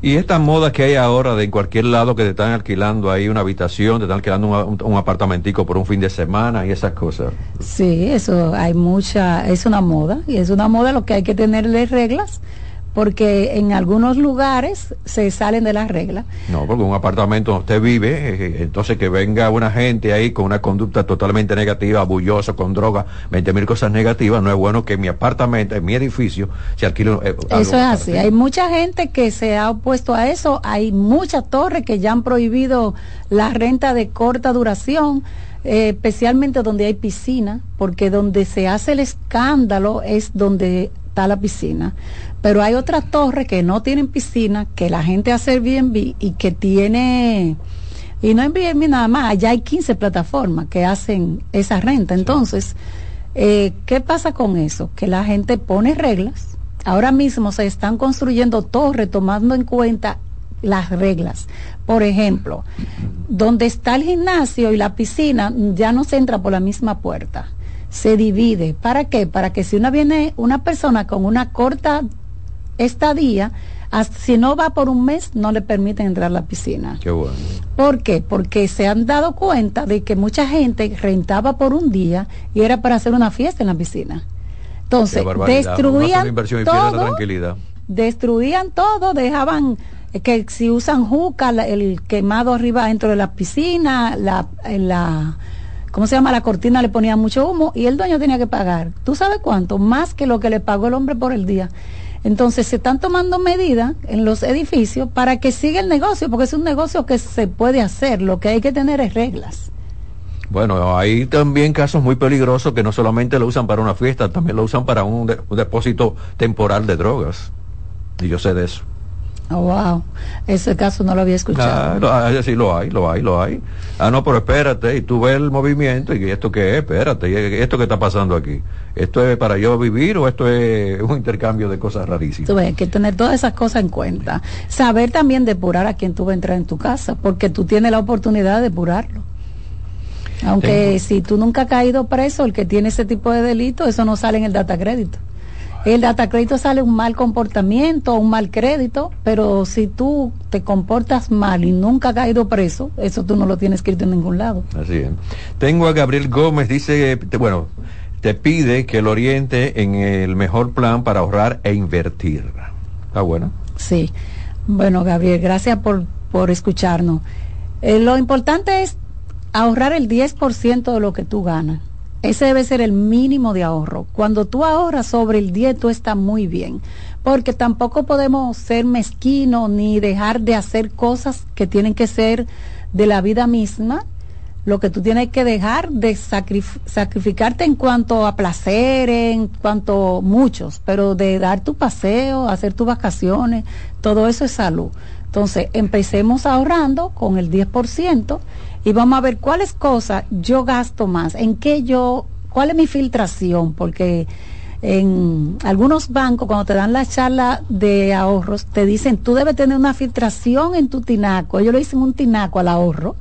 Y esta moda que hay ahora de en cualquier lado que te están alquilando ahí una habitación, te están alquilando un, un, apartamentico por un fin de semana y esas cosas. Sí, eso hay mucha, es una moda y es una moda lo que hay que tenerle reglas porque en algunos lugares se salen de las reglas. No, porque un apartamento donde usted vive, eh, entonces que venga una gente ahí con una conducta totalmente negativa, bullosa, con droga, 20 mil cosas negativas, no es bueno que mi apartamento, en mi edificio, se alquile. Eh, eso es así, hay mucha gente que se ha opuesto a eso, hay muchas torres que ya han prohibido la renta de corta duración. Eh, especialmente donde hay piscina, porque donde se hace el escándalo es donde está la piscina. Pero hay otras torres que no tienen piscina, que la gente hace Airbnb y que tiene, y no Airbnb nada más, allá hay 15 plataformas que hacen esa renta. Entonces, eh, ¿qué pasa con eso? Que la gente pone reglas. Ahora mismo se están construyendo torres tomando en cuenta las reglas. Por ejemplo, donde está el gimnasio y la piscina ya no se entra por la misma puerta se divide. ¿Para qué? Para que si una viene una persona con una corta estadía, si no va por un mes, no le permiten entrar a la piscina. Qué bueno. ¿Por qué? Porque se han dado cuenta de que mucha gente rentaba por un día y era para hacer una fiesta en la piscina. Entonces, destruían todo, destruían todo, dejaban que si usan juca, el quemado arriba dentro de la piscina, la, la ¿cómo se llama? La cortina le ponía mucho humo y el dueño tenía que pagar. ¿Tú sabes cuánto? Más que lo que le pagó el hombre por el día. Entonces se están tomando medidas en los edificios para que siga el negocio, porque es un negocio que se puede hacer. Lo que hay que tener es reglas. Bueno, hay también casos muy peligrosos que no solamente lo usan para una fiesta, también lo usan para un, un depósito temporal de drogas. Y yo sé de eso. Oh, wow. Ese caso no lo había escuchado. Ah, sí, lo hay, lo hay, lo hay. Ah, no, pero espérate, y tú ves el movimiento, y esto qué es, espérate, y esto que está pasando aquí. ¿Esto es para yo vivir o esto es un intercambio de cosas rarísimas? Tú ves, que tener todas esas cosas en cuenta. Saber también depurar a quien tú vas a entrar en tu casa, porque tú tienes la oportunidad de depurarlo. Aunque si tú nunca has caído preso, el que tiene ese tipo de delito, eso no sale en el data crédito el data crédito sale un mal comportamiento, un mal crédito, pero si tú te comportas mal y nunca has caído preso, eso tú no lo tienes escrito en ningún lado. Así es. Tengo a Gabriel Gómez, dice, bueno, te pide que lo oriente en el mejor plan para ahorrar e invertir. ¿Está bueno? Sí. Bueno, Gabriel, gracias por, por escucharnos. Eh, lo importante es ahorrar el 10% de lo que tú ganas. Ese debe ser el mínimo de ahorro. Cuando tú ahorras sobre el 10, tú estás muy bien. Porque tampoco podemos ser mezquinos ni dejar de hacer cosas que tienen que ser de la vida misma. Lo que tú tienes que dejar de sacrificarte en cuanto a placer, en cuanto muchos, pero de dar tu paseo, hacer tus vacaciones, todo eso es salud. Entonces, empecemos ahorrando con el 10% y vamos a ver cuáles cosas yo gasto más, en qué yo, cuál es mi filtración, porque en algunos bancos cuando te dan la charla de ahorros te dicen tú debes tener una filtración en tu tinaco, ellos le dicen un tinaco al ahorro.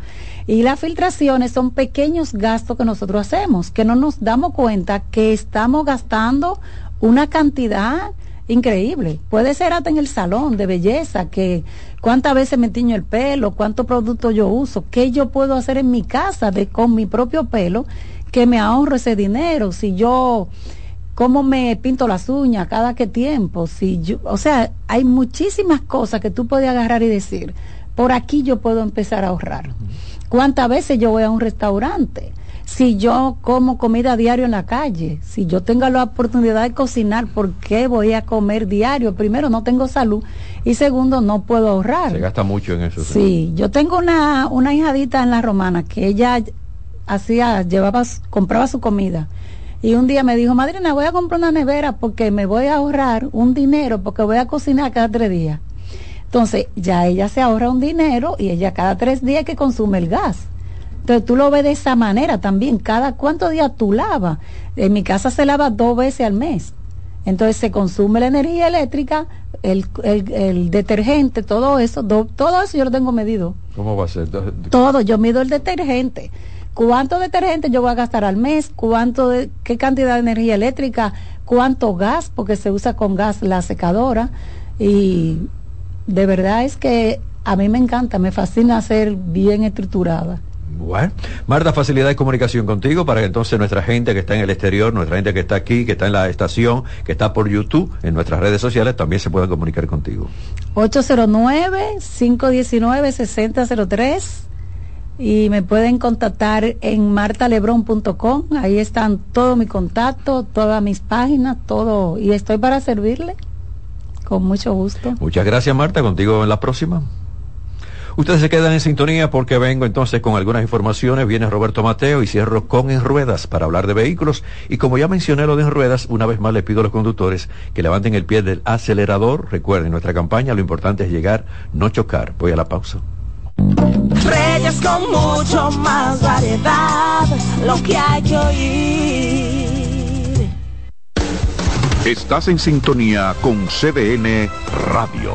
Y las filtraciones son pequeños gastos que nosotros hacemos, que no nos damos cuenta que estamos gastando una cantidad increíble. Puede ser hasta en el salón de belleza, que cuántas veces me tiño el pelo, cuántos productos yo uso, qué yo puedo hacer en mi casa de, con mi propio pelo, que me ahorro ese dinero. Si yo, cómo me pinto las uñas, cada qué tiempo, si yo, o sea, hay muchísimas cosas que tú puedes agarrar y decir, por aquí yo puedo empezar a ahorrar. ¿Cuántas veces yo voy a un restaurante? Si yo como comida diario en la calle, si yo tengo la oportunidad de cocinar, ¿por qué voy a comer diario? Primero, no tengo salud y segundo, no puedo ahorrar. Se gasta mucho en eso. Sí, yo tengo una, una hijadita en la romana que ella hacía, llevaba, compraba su comida. Y un día me dijo, madrina, voy a comprar una nevera porque me voy a ahorrar un dinero porque voy a cocinar cada tres días. Entonces, ya ella se ahorra un dinero y ella cada tres días que consume el gas. Entonces tú lo ves de esa manera también. Cada cuántos días tú lavas. En mi casa se lava dos veces al mes. Entonces se consume la energía eléctrica, el, el, detergente, todo eso, todo eso yo lo tengo medido. ¿Cómo va a ser? Todo, yo mido el detergente. ¿Cuánto detergente yo voy a gastar al mes? ¿Cuánto de, qué cantidad de energía eléctrica? ¿Cuánto gas? Porque se usa con gas la secadora. Y de verdad es que a mí me encanta, me fascina ser bien estructurada. Bueno, Marta, facilidad de comunicación contigo para que entonces nuestra gente que está en el exterior, nuestra gente que está aquí, que está en la estación, que está por YouTube, en nuestras redes sociales, también se puedan comunicar contigo. 809-519-6003 y me pueden contactar en martalebron.com. Ahí están todo mi contacto, todas mis páginas, todo. Y estoy para servirle con mucho gusto. Muchas gracias, Marta. Contigo en la próxima. Ustedes se quedan en sintonía porque vengo entonces con algunas informaciones. Viene Roberto Mateo y cierro con En Ruedas para hablar de vehículos. Y como ya mencioné lo de En Ruedas, una vez más les pido a los conductores que levanten el pie del acelerador. Recuerden, nuestra campaña lo importante es llegar, no chocar. Voy a la pausa. Reyes con mucho más variedad, lo que hay que oír. Estás en sintonía con CDN Radio.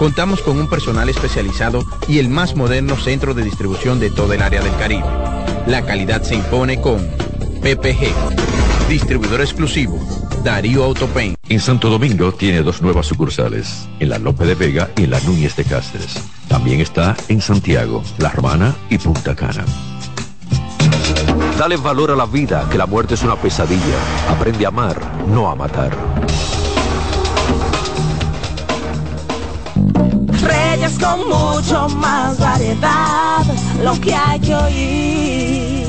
Contamos con un personal especializado y el más moderno centro de distribución de todo el área del Caribe. La calidad se impone con PPG. Distribuidor exclusivo. Darío Autopain. En Santo Domingo tiene dos nuevas sucursales, en la Lope de Vega y en la Núñez de Cáceres. También está en Santiago, La Romana y Punta Cana. Dale valor a la vida, que la muerte es una pesadilla. Aprende a amar, no a matar. Reyes con mucho más variedad, lo que hay que oír.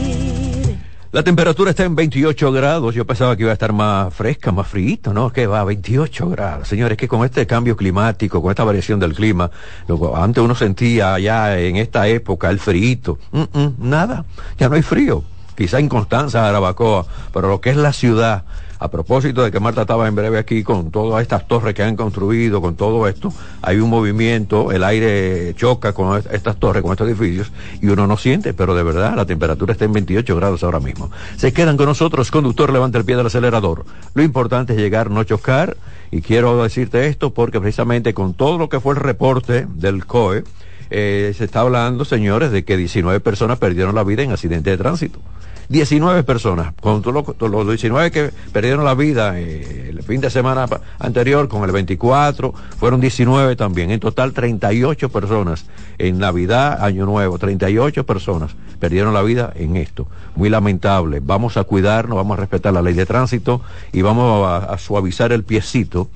La temperatura está en 28 grados. Yo pensaba que iba a estar más fresca, más frío, ¿no? Que va a 28 grados. Señores, que con este cambio climático, con esta variación del clima, lo, antes uno sentía ya en esta época el frío. nada, ya no hay frío. Quizá en Constanza, Arabacoa, pero lo que es la ciudad, a propósito de que Marta estaba en breve aquí con todas estas torres que han construido, con todo esto, hay un movimiento, el aire choca con estas torres, con estos edificios, y uno no siente, pero de verdad la temperatura está en 28 grados ahora mismo. Se quedan con nosotros, conductor, levanta el pie del acelerador. Lo importante es llegar, no chocar, y quiero decirte esto porque precisamente con todo lo que fue el reporte del COE, eh, se está hablando, señores, de que 19 personas perdieron la vida en accidente de tránsito. 19 personas, con todos los, 19 que perdieron la vida eh, el fin de semana anterior, con el 24, fueron 19 también. En total 38 personas en Navidad, Año Nuevo, 38 personas perdieron la vida en esto. Muy lamentable. Vamos a cuidarnos, vamos a respetar la ley de tránsito y vamos a, suavizar el piecito.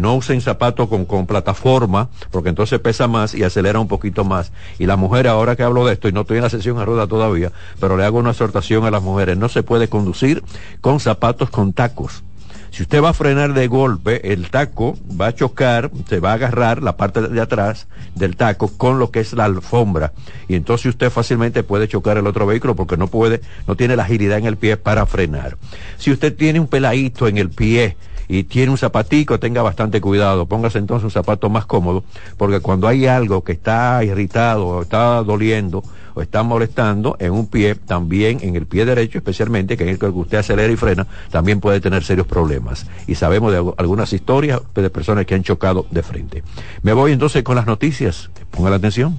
No usen zapatos con, con plataforma, porque entonces pesa más y acelera un poquito más. Y la mujer, ahora que hablo de esto, y no estoy en la sesión a rueda todavía, pero le hago una exhortación a las mujeres. No se puede conducir con zapatos con tacos. Si usted va a frenar de golpe, el taco va a chocar, se va a agarrar la parte de atrás del taco con lo que es la alfombra. Y entonces usted fácilmente puede chocar el otro vehículo porque no puede, no tiene la agilidad en el pie para frenar. Si usted tiene un peladito en el pie, y tiene un zapatico, tenga bastante cuidado. Póngase entonces un zapato más cómodo, porque cuando hay algo que está irritado o está doliendo o está molestando en un pie, también en el pie derecho especialmente, que es el que usted acelera y frena, también puede tener serios problemas. Y sabemos de algunas historias de personas que han chocado de frente. Me voy entonces con las noticias. Ponga la atención.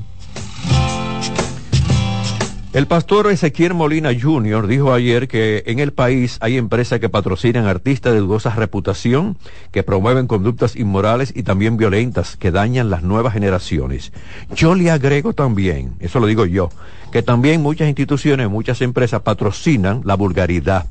El pastor Ezequiel Molina Jr. dijo ayer que en el país hay empresas que patrocinan artistas de dudosa reputación, que promueven conductas inmorales y también violentas que dañan las nuevas generaciones. Yo le agrego también, eso lo digo yo, que también muchas instituciones, muchas empresas patrocinan la vulgaridad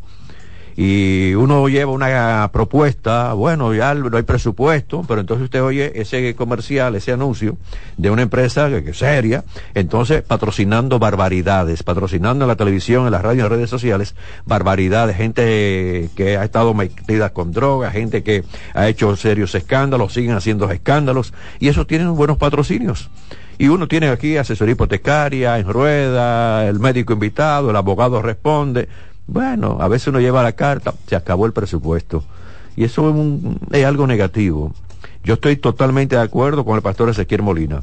y uno lleva una propuesta, bueno, ya no hay presupuesto, pero entonces usted oye ese comercial, ese anuncio de una empresa que, es seria, entonces patrocinando barbaridades, patrocinando en la televisión, en las radios, en redes sociales, barbaridades, gente que ha estado metida con drogas, gente que ha hecho serios escándalos, siguen haciendo escándalos, y eso tienen buenos patrocinios. Y uno tiene aquí asesoría hipotecaria, en rueda, el médico invitado, el abogado responde, bueno, a veces uno lleva la carta, se acabó el presupuesto. Y eso es, algo negativo. Yo estoy totalmente de acuerdo con el pastor Ezequiel Molina.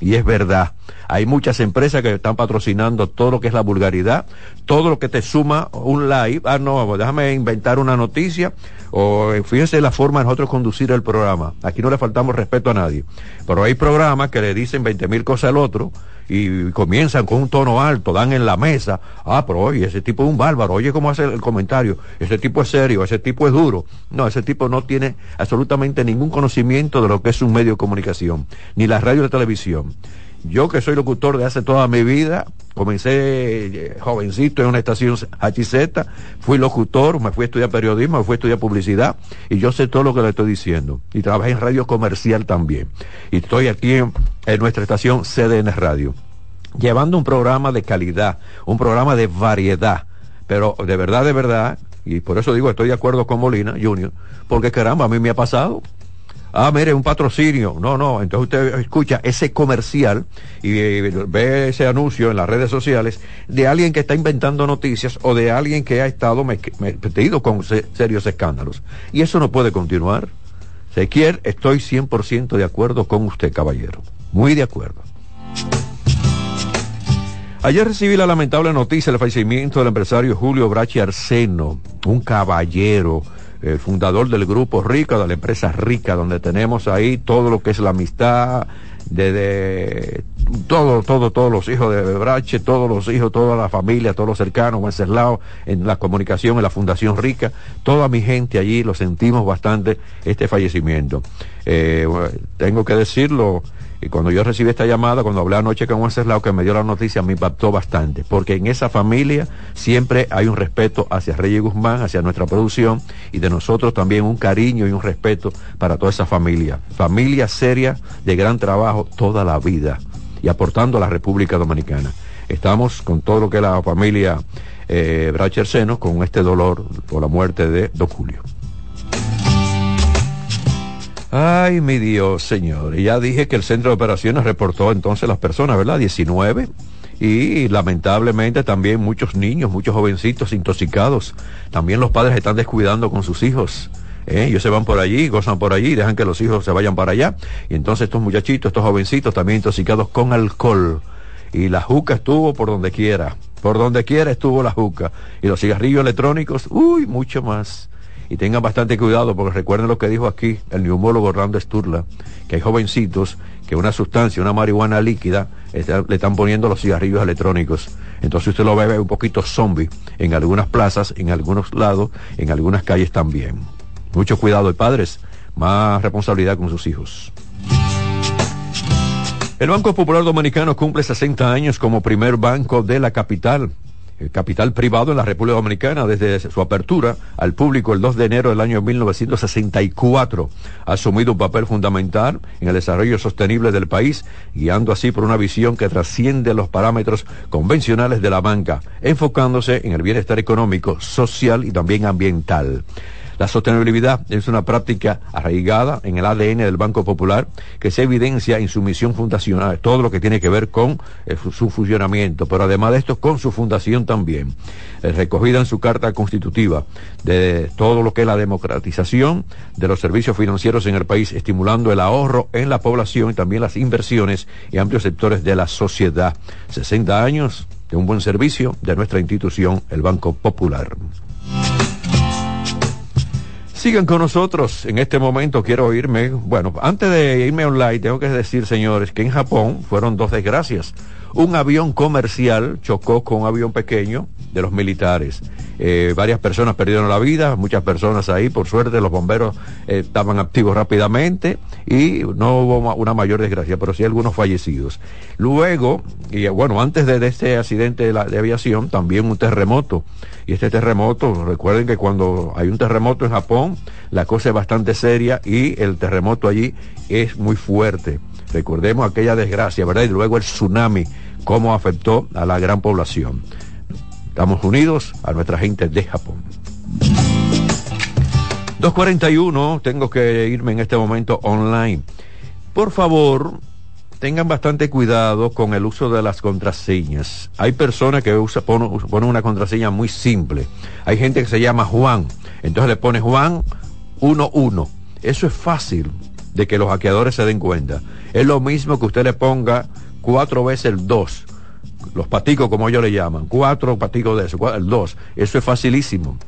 Y es verdad, hay muchas empresas que están patrocinando todo lo que es la vulgaridad, todo lo que te suma un live. Ah, no, déjame inventar una noticia. O eh, fíjense la forma de nosotros conducir el programa. Aquí no le faltamos respeto a nadie. Pero hay programas que le dicen 20 mil cosas al otro y comienzan con un tono alto, dan en la mesa, ah, pero oye, ese tipo es un bárbaro, oye cómo hace el comentario, ese tipo es serio, ese tipo es duro. No, ese tipo no tiene absolutamente ningún conocimiento de lo que es un medio de comunicación, ni la radio y la televisión. Yo que soy locutor de hace toda mi vida, comencé eh, jovencito en una estación HZ, fui locutor, me fui a estudiar periodismo, me fui a estudiar publicidad y yo sé todo lo que le estoy diciendo. Y trabajé en radio comercial también. Y estoy aquí en, nuestra estación CDN Radio, llevando un programa de calidad, un programa de variedad, pero de verdad, de verdad, y por eso digo, estoy de acuerdo con Molina Junior, porque caramba, a mí me ha pasado ah, mire, un patrocinio. No, no, entonces usted escucha ese comercial y eh, ve ese anuncio en las redes sociales de alguien que está inventando noticias o de alguien que ha estado metido con serios escándalos. Y eso no puede continuar. quiere, estoy 100% de acuerdo con usted, caballero. Muy de acuerdo. Ayer recibí la lamentable noticia del fallecimiento del empresario Julio Brachi Arseno, un caballero el fundador del grupo Rica, de la empresa Rica, donde tenemos ahí todo lo que es la amistad, de, todo, todo, todos los hijos de Brache, todos los hijos, toda la familia, todos los cercanos, Wenceslao, en la comunicación, en la Fundación Rica, toda mi gente allí, lo sentimos bastante este fallecimiento. Eh, tengo que decirlo, y cuando yo recibí esta llamada, cuando hablé anoche con Wenceslao, que me dio la noticia, me impactó bastante, porque en esa familia siempre hay un respeto hacia Reyes Guzmán, hacia nuestra producción, y de nosotros también un cariño y un respeto para toda esa familia. Familia seria, de gran trabajo toda la vida, y aportando a la República Dominicana. Estamos con todo lo que es la familia eh, con este dolor por la muerte de Don Julio. Ay, mi Dios, señor. Ya dije que el centro de operaciones reportó entonces las personas, ¿verdad? 19. Y lamentablemente también muchos niños, muchos jovencitos intoxicados. También los padres están descuidando con sus hijos. ¿eh? Ellos se van por allí, gozan por allí, dejan que los hijos se vayan para allá. Y entonces estos muchachitos, estos jovencitos también intoxicados con alcohol. Y la juca estuvo por donde quiera. Por donde quiera estuvo la juca. Y los cigarrillos electrónicos, uy, mucho más y tengan bastante cuidado porque recuerden lo que dijo aquí el neumólogo Orlando Sturla, que hay jovencitos que una sustancia, una marihuana líquida, le están poniendo los cigarrillos electrónicos. Entonces usted lo ve un poquito zombie en algunas plazas, en algunos lados, en algunas calles también. Mucho cuidado y padres, más responsabilidad con sus hijos. El Banco Popular Dominicano cumple 60 años como primer banco de la capital capital privado en la República Dominicana desde su apertura al público el 2 de enero del año 1964. Ha asumido un papel fundamental en el desarrollo sostenible del país, guiando así por una visión que trasciende los parámetros convencionales de la banca, enfocándose en el bienestar económico, social y también ambiental. La sostenibilidad es una práctica arraigada en el ADN del Banco Popular que se evidencia en su misión fundacional, todo lo que tiene que ver con eh, su funcionamiento, pero además de esto con su fundación también, eh, recogida en su carta constitutiva de todo lo que es la democratización de los servicios financieros en el país, estimulando el ahorro en la población y también las inversiones y amplios sectores de la sociedad. 60 años de un buen servicio de nuestra institución, el Banco Popular. Sigan con nosotros. En este momento quiero irme. Bueno, antes de irme online, tengo que decir, señores, que en Japón fueron dos desgracias. Un avión comercial chocó con un avión pequeño de los militares. Eh, varias personas perdieron la vida, muchas personas ahí, por suerte los bomberos eh, estaban activos rápidamente y no hubo una mayor desgracia, pero sí algunos fallecidos. Luego, y bueno, antes de, este accidente de, aviación, también un terremoto. Y este terremoto, recuerden que cuando hay un terremoto en Japón, la cosa es bastante seria y el terremoto allí es muy fuerte. Recordemos aquella desgracia, ¿verdad? Y luego el tsunami, cómo afectó a la gran población. Estamos unidos a nuestra gente de Japón. 241, tengo que irme en este momento online. Por favor, tengan bastante cuidado con el uso de las contraseñas. Hay personas que ponen, una contraseña muy simple. Hay gente que se llama Juan. Entonces le pone Juan 11. Eso es fácil de que los hackeadores se den cuenta. Es lo mismo que usted le ponga cuatro veces el 2 los paticos como ellos le llaman, cuatro paticos de eso, el dos, eso es facilísimo.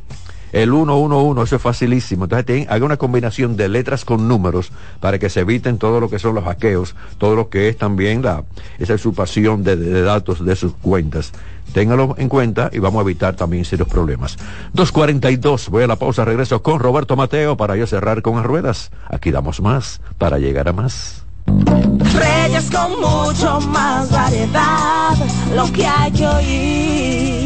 El 111, eso es facilísimo. Entonces haga una combinación de letras con números para que se eviten todo lo que son los hackeos, todo lo que es también la, esa usurpación de, datos de sus cuentas. Téngalo en cuenta y vamos a evitar también serios problemas. 2.42, voy a la pausa, regreso con Roberto Mateo para yo cerrar con las ruedas. Aquí damos más para llegar a más. Reyes con mucho más variedad, lo que hay que oír.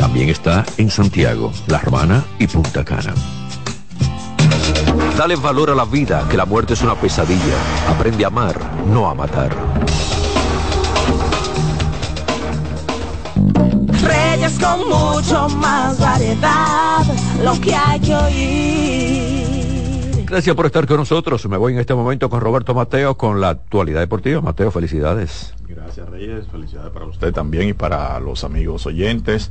También está en Santiago, La Romana y Punta Cana. Dale valor a la vida, que la muerte es una pesadilla. Aprende a amar, no a matar. Reyes con mucho más variedad, lo que hay que oír. Gracias por estar con nosotros. Me voy en este momento con Roberto Mateo con la actualidad deportiva. Mateo, felicidades. Gracias Reyes, felicidades para usted también y para los amigos oyentes.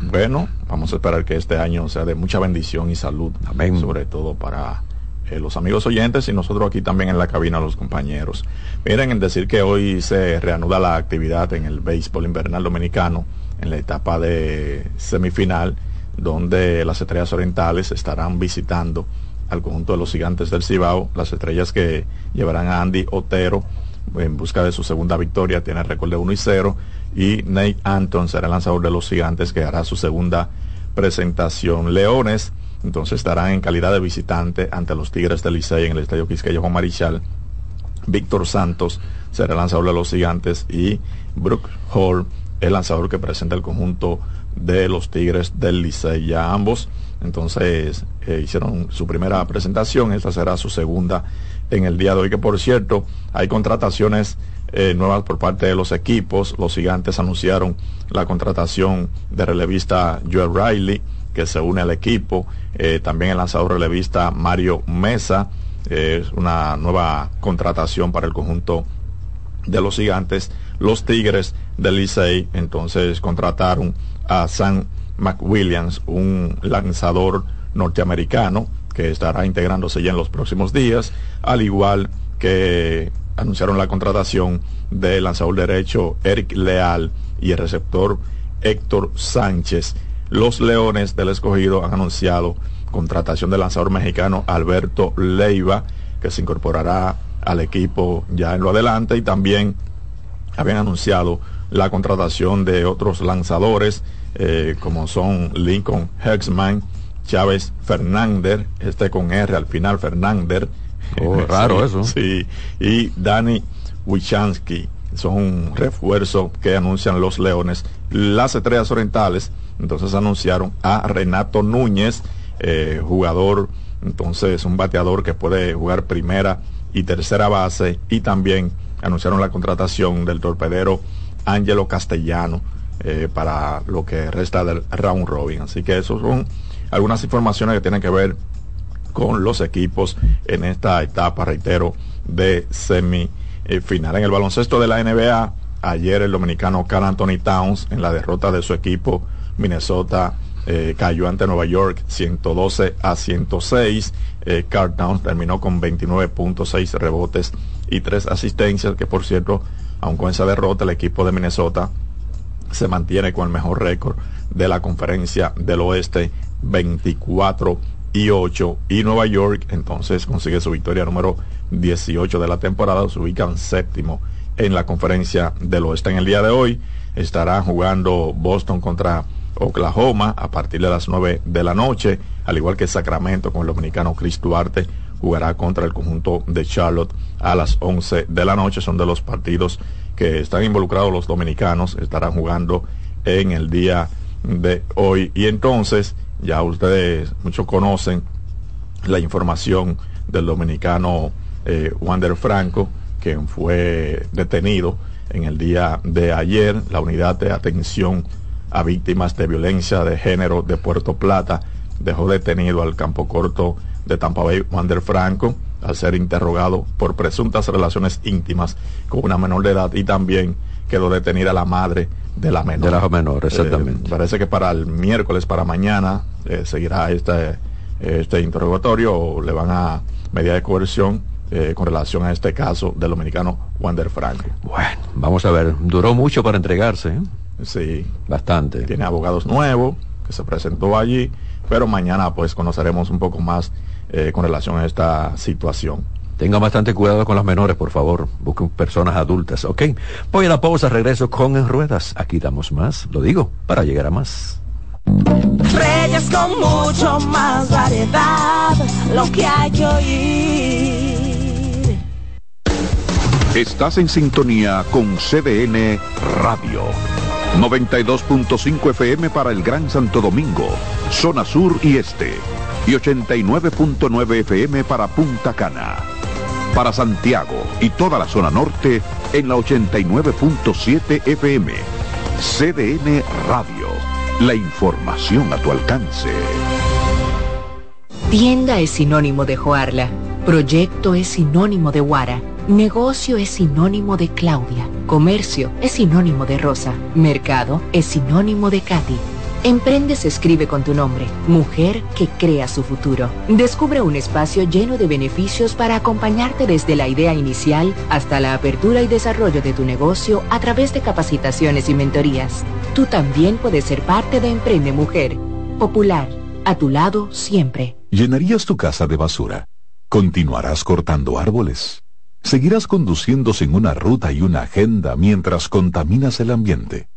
Bueno, vamos a esperar que este año sea de mucha bendición y salud. Amén. Sobre todo para eh, los amigos oyentes y nosotros aquí también en la cabina, los compañeros. Miren, en decir que hoy se reanuda la actividad en el béisbol invernal dominicano en la etapa de semifinal, donde las estrellas orientales estarán visitando al conjunto de los gigantes del Cibao, las estrellas que llevarán a Andy Otero en busca de su segunda victoria, tiene récord de 1 y 0, y Nate Anton será el lanzador de los gigantes que hará su segunda presentación. Leones entonces estarán en calidad de visitante ante los Tigres del Licey en el Estadio Quisqueya Juan Marichal. Víctor Santos será el lanzador de los gigantes y Brooke Hall el lanzador que presenta el conjunto de los Tigres del Licey. Ya ambos entonces eh, hicieron su primera presentación, esta será su segunda en el día de hoy, que por cierto hay contrataciones eh, nuevas por parte de los equipos. Los gigantes anunciaron la contratación de relevista Joel Riley, que se une al equipo. Eh, también el lanzador relevista Mario Mesa. es una nueva contratación para el conjunto de los gigantes. Los Tigres del Licey entonces contrataron a Sam McWilliams, un lanzador norteamericano que estará integrándose ya en los próximos días, al igual que anunciaron la contratación del lanzador derecho Eric Leal y el receptor Héctor Sánchez. Los Leones del Escogido han anunciado contratación del lanzador mexicano Alberto Leiva, que se incorporará al equipo ya en lo adelante y también habían anunciado la contratación de otros lanzadores eh, como son Lincoln Hexman, Chávez Fernández, este con R al final Fernández, Oh, raro *laughs* eso. Sí, y Dani Wichansky. Son un refuerzo que anuncian los Leones. Las Estrellas Orientales, entonces anunciaron a Renato Núñez, eh, jugador, entonces un bateador que puede jugar primera y tercera base, y también anunciaron la contratación del torpedero Ángelo Castellano eh, para lo que resta del round robin. Así que esos son algunas informaciones que tienen que ver con los equipos en esta etapa, reitero, de semifinal. En el baloncesto de la NBA, ayer el dominicano Carl Anthony Towns, en la derrota de su equipo, Minnesota eh, cayó ante Nueva York 112 a 106. Eh, Carl Towns terminó con 29.6 rebotes y 3 asistencias, que por cierto, aun con esa derrota, el equipo de Minnesota se mantiene con el mejor récord de la conferencia del oeste, 24 y 8 y Nueva York entonces consigue su victoria número 18 de la temporada, se ubican séptimo en la conferencia del oeste. En el día de hoy estará jugando Boston contra Oklahoma a partir de las 9 de la noche, al igual que Sacramento con el dominicano Chris Duarte jugará contra el conjunto de Charlotte a las 11 de la noche. Son de los partidos que están involucrados los dominicanos, estarán jugando en el día de hoy. Y entonces ya ustedes muchos conocen la información del dominicano eh, Wander Franco, quien fue detenido en el día de ayer. La unidad de atención a víctimas de violencia de género de Puerto Plata dejó detenido al campo corto de Tampa Bay Wander Franco al ser interrogado por presuntas relaciones íntimas con una menor de edad y también quedó detenida la madre de la menor. De la menor, exactamente. Eh, parece que para el miércoles, para mañana, eh, seguirá este, este interrogatorio o le van a medida de coerción eh, con relación a este caso del dominicano Wander Franco. Bueno, vamos a ver, duró mucho para entregarse. Sí. Bastante. Tiene abogados nuevos que se presentó allí, pero mañana pues conoceremos un poco más con relación a esta situación. Tenga bastante cuidado con las menores, por favor. Busquen personas adultas, ¿ok? Voy a la pausa, regreso con En Ruedas. Aquí damos más, lo digo, para llegar a más. Reyes con mucho más variedad, lo que hay que oír. Estás en sintonía con CDN Radio. 92.5 FM para el Gran Santo Domingo, zona sur y este. Y 89.9 FM para Punta Cana para Santiago y toda la zona norte en la 89.7 FM. CDN Radio. La información a tu alcance. Tienda es sinónimo de Joarla. Proyecto es sinónimo de Guara. Negocio es sinónimo de Claudia. Comercio es sinónimo de Rosa. Mercado es sinónimo de Katy. Emprende se escribe con tu nombre, mujer que crea su futuro. Descubre un espacio lleno de beneficios para acompañarte desde la idea inicial hasta la apertura y desarrollo de tu negocio a través de capacitaciones y mentorías. Tú también puedes ser parte de Emprende Mujer. Popular, a tu lado siempre. ¿Llenarías tu casa de basura? ¿Continuarás cortando árboles? ¿Seguirás conduciéndose en una ruta y una agenda mientras contaminas el ambiente?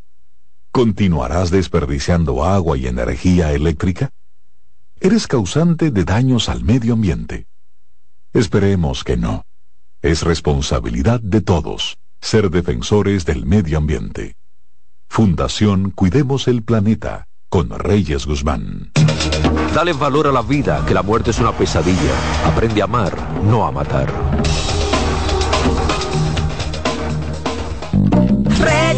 ¿Continuarás desperdiciando agua y energía eléctrica? ¿eres causante de daños al medio ambiente? Esperemos que no. Es responsabilidad de todos ser defensores del medio ambiente. Fundación Cuidemos el Planeta con Reyes Guzmán. Dale valor a la vida, que la muerte es una pesadilla. Aprende a amar, no a matar.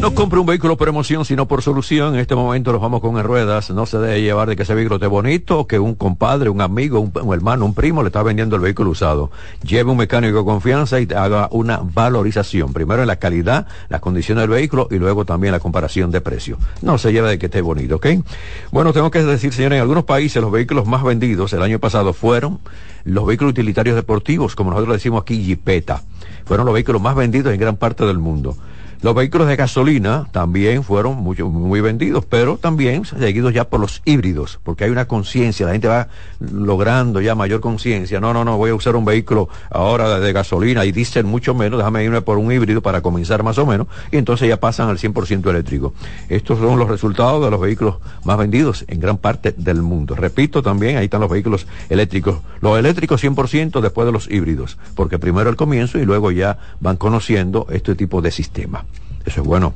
No compre un vehículo por emoción, sino por solución. En este momento los vamos con en ruedas. No se debe llevar de que ese vehículo esté bonito, que un compadre, un amigo, un, hermano, un primo le está vendiendo el vehículo usado. Lleve un mecánico de confianza y haga una valorización. Primero en la calidad, las condiciones del vehículo y luego también la comparación de precio. No se lleve de que esté bonito, ¿ok? Bueno, tengo que decir, señores, en algunos países los vehículos más vendidos el año pasado fueron los vehículos utilitarios deportivos, como nosotros decimos aquí, Jeepeta. Fueron los vehículos más vendidos en gran parte del mundo. Los vehículos de gasolina también fueron mucho, muy vendidos, pero también seguidos ya por los híbridos, porque hay una conciencia, la gente va logrando ya mayor conciencia. No, no, no, voy a usar un vehículo ahora de, gasolina y dicen mucho menos, déjame irme por un híbrido para comenzar más o menos, y entonces ya pasan al 100% eléctrico. Estos son los resultados de los vehículos más vendidos en gran parte del mundo. Repito también, ahí están los vehículos eléctricos. Los eléctricos 100% después de los híbridos, porque primero el comienzo y luego ya van conociendo este tipo de sistema. Eso es bueno.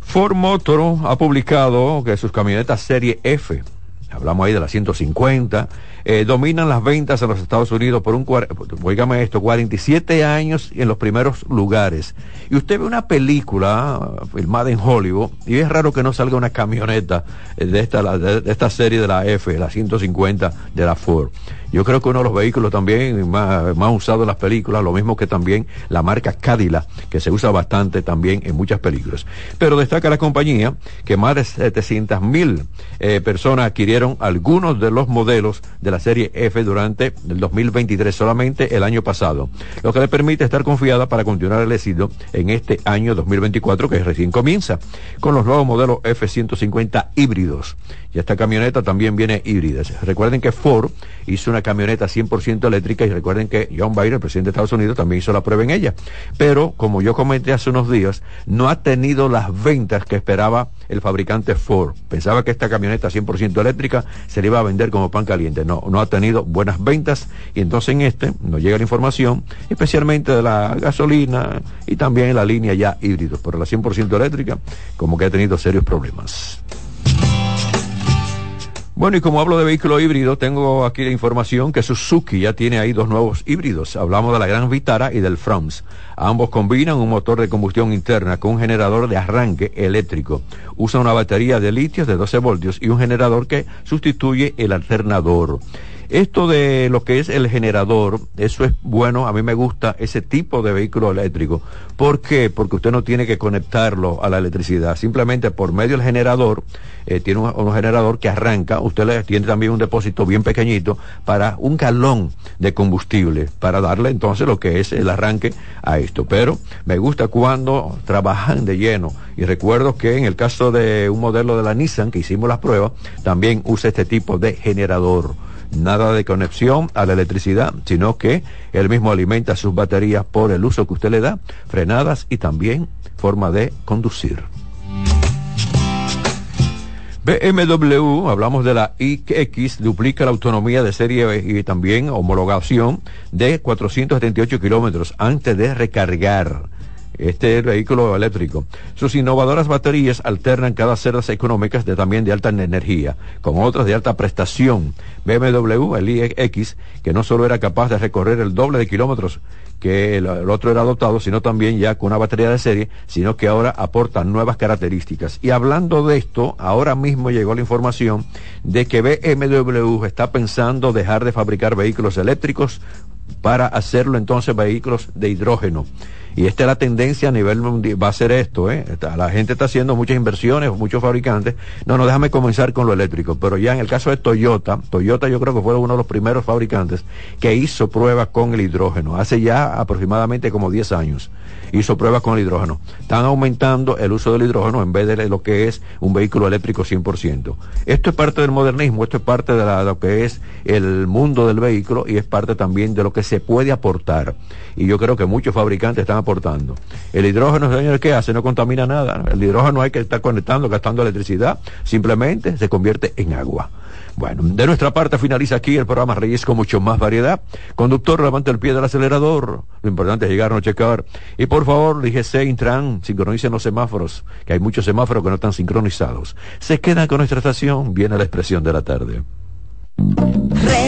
Ford Motor ha publicado que sus camionetas serie F, hablamos ahí de las 150, eh, dominan las ventas en los Estados Unidos por un, oígame esto, 47 años en los primeros lugares. Y usted ve una película filmada en Hollywood y es raro que no salga una camioneta de esta, de esta serie de la F, la 150 de la Ford. Yo creo que uno de los vehículos también más, más usados en las películas, lo mismo que también la marca Cadillac, que se usa bastante también en muchas películas. Pero destaca la compañía que más de 700 mil eh, personas adquirieron algunos de los modelos de la serie F durante el 2023, solamente el año pasado, lo que le permite estar confiada para continuar el éxito en este año 2024 que recién comienza, con los nuevos modelos F-150 híbridos. Y esta camioneta también viene híbrida. Recuerden que Ford hizo una camioneta 100% eléctrica y recuerden que John Biden, el presidente de Estados Unidos, también hizo la prueba en ella. Pero, como yo comenté hace unos días, no ha tenido las ventas que esperaba el fabricante Ford. Pensaba que esta camioneta 100% eléctrica se le iba a vender como pan caliente. No, no ha tenido buenas ventas y entonces en este nos llega la información, especialmente de la gasolina y también en la línea ya híbridos. Pero la 100% eléctrica, como que ha tenido serios problemas. Bueno, y como hablo de vehículo híbrido, tengo aquí la información que Suzuki ya tiene ahí dos nuevos híbridos. Hablamos de la Gran Vitara y del Frams. Ambos combinan un motor de combustión interna con un generador de arranque eléctrico. Usa una batería de litio de 12 voltios y un generador que sustituye el alternador. Esto de lo que es el generador, eso es bueno, a mí me gusta ese tipo de vehículo eléctrico. ¿Por qué? Porque usted no tiene que conectarlo a la electricidad, simplemente por medio del generador, eh, tiene un, un, generador que arranca, usted le tiene también un depósito bien pequeñito para un galón de combustible, para darle entonces lo que es el arranque a esto. Pero me gusta cuando trabajan de lleno. Y recuerdo que en el caso de un modelo de la Nissan que hicimos las pruebas, también usa este tipo de generador nada de conexión a la electricidad, sino que él mismo alimenta sus baterías por el uso que usted le da, frenadas y también forma de conducir. BMW, hablamos de la iX, duplica la autonomía de serie y también homologación de 478 kilómetros antes de recargar este vehículo eléctrico. Sus innovadoras baterías alternan cada celdas económicas de también de alta energía, con otras de alta prestación. BMW, el iX, que no solo era capaz de recorrer el doble de kilómetros que el, el, otro era dotado, sino también ya con una batería de serie, sino que ahora aporta nuevas características. Y hablando de esto, ahora mismo llegó la información de que BMW está pensando dejar de fabricar vehículos eléctricos para hacerlo entonces vehículos de hidrógeno. Y esta es la tendencia a nivel mundial, va a ser esto, ¿eh? La gente está haciendo muchas inversiones, muchos fabricantes. No, no, déjame comenzar con lo eléctrico, pero ya en el caso de Toyota, Toyota yo creo que fue uno de los primeros fabricantes que hizo pruebas con el hidrógeno, hace ya aproximadamente como 10 años hizo pruebas con el hidrógeno. Están aumentando el uso del hidrógeno en vez de lo que es un vehículo eléctrico 100%. Esto es parte del modernismo, esto es parte de, lo que es el mundo del vehículo y es parte también de lo que se puede aportar. Y yo creo que muchos fabricantes están aportando. El hidrógeno, señores, ¿qué hace? No contamina nada. El hidrógeno hay que estar conectando, gastando electricidad, simplemente se convierte en agua. Bueno, de nuestra parte finaliza aquí el programa Reyes con mucho más variedad. Conductor, levante el pie del acelerador. Lo importante es llegar a no checar. Y por favor, DGC, Intran, sincronicen los semáforos, que hay muchos semáforos que no están sincronizados. Se quedan con nuestra estación, viene la expresión de la tarde. Reyes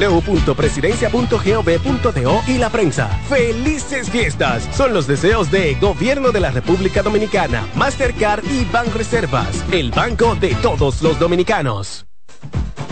www.presidencia.gov.do y la prensa. ¡Felices fiestas! Son los deseos de Gobierno de la República Dominicana, Mastercard y Banreservas, el banco de todos los dominicanos.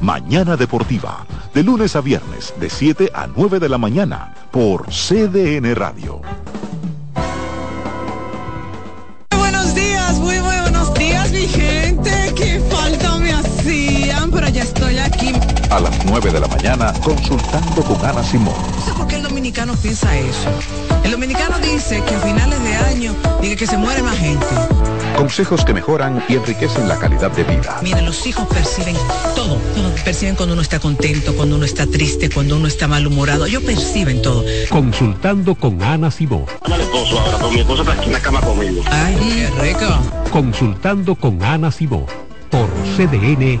Mañana Deportiva, de lunes a viernes, de 7 a 9 de la mañana, por CDN Radio. Buenos días, muy buenos días, mi gente. Qué falta me hacían, pero ya estoy aquí. A las 9 de la mañana, consultando con Ana Simón. Dominicano piensa eso. El dominicano dice que a finales de año dice que se muere más gente. Consejos que mejoran y enriquecen la calidad de vida. Miren, los hijos perciben todo, todo. Perciben cuando uno está contento, cuando uno está triste, cuando uno está malhumorado. Ellos perciben todo. Consultando con Ana Simón. Ana esposo ahora, pero mi esposo está aquí en la cama conmigo. Ay, qué rico. Consultando con Ana Simón. Por CDN.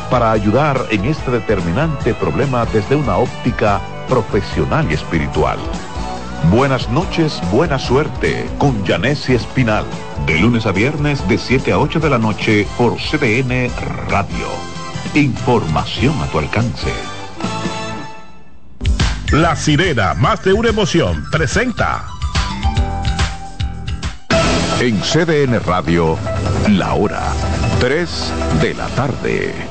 para ayudar en este determinante problema desde una óptica profesional y espiritual. Buenas noches, buena suerte con Janessi Espinal. De lunes a viernes de 7 a 8 de la noche por CDN Radio. Información a tu alcance. La sirena, más de una emoción, presenta. En CDN Radio, la hora 3 de la tarde.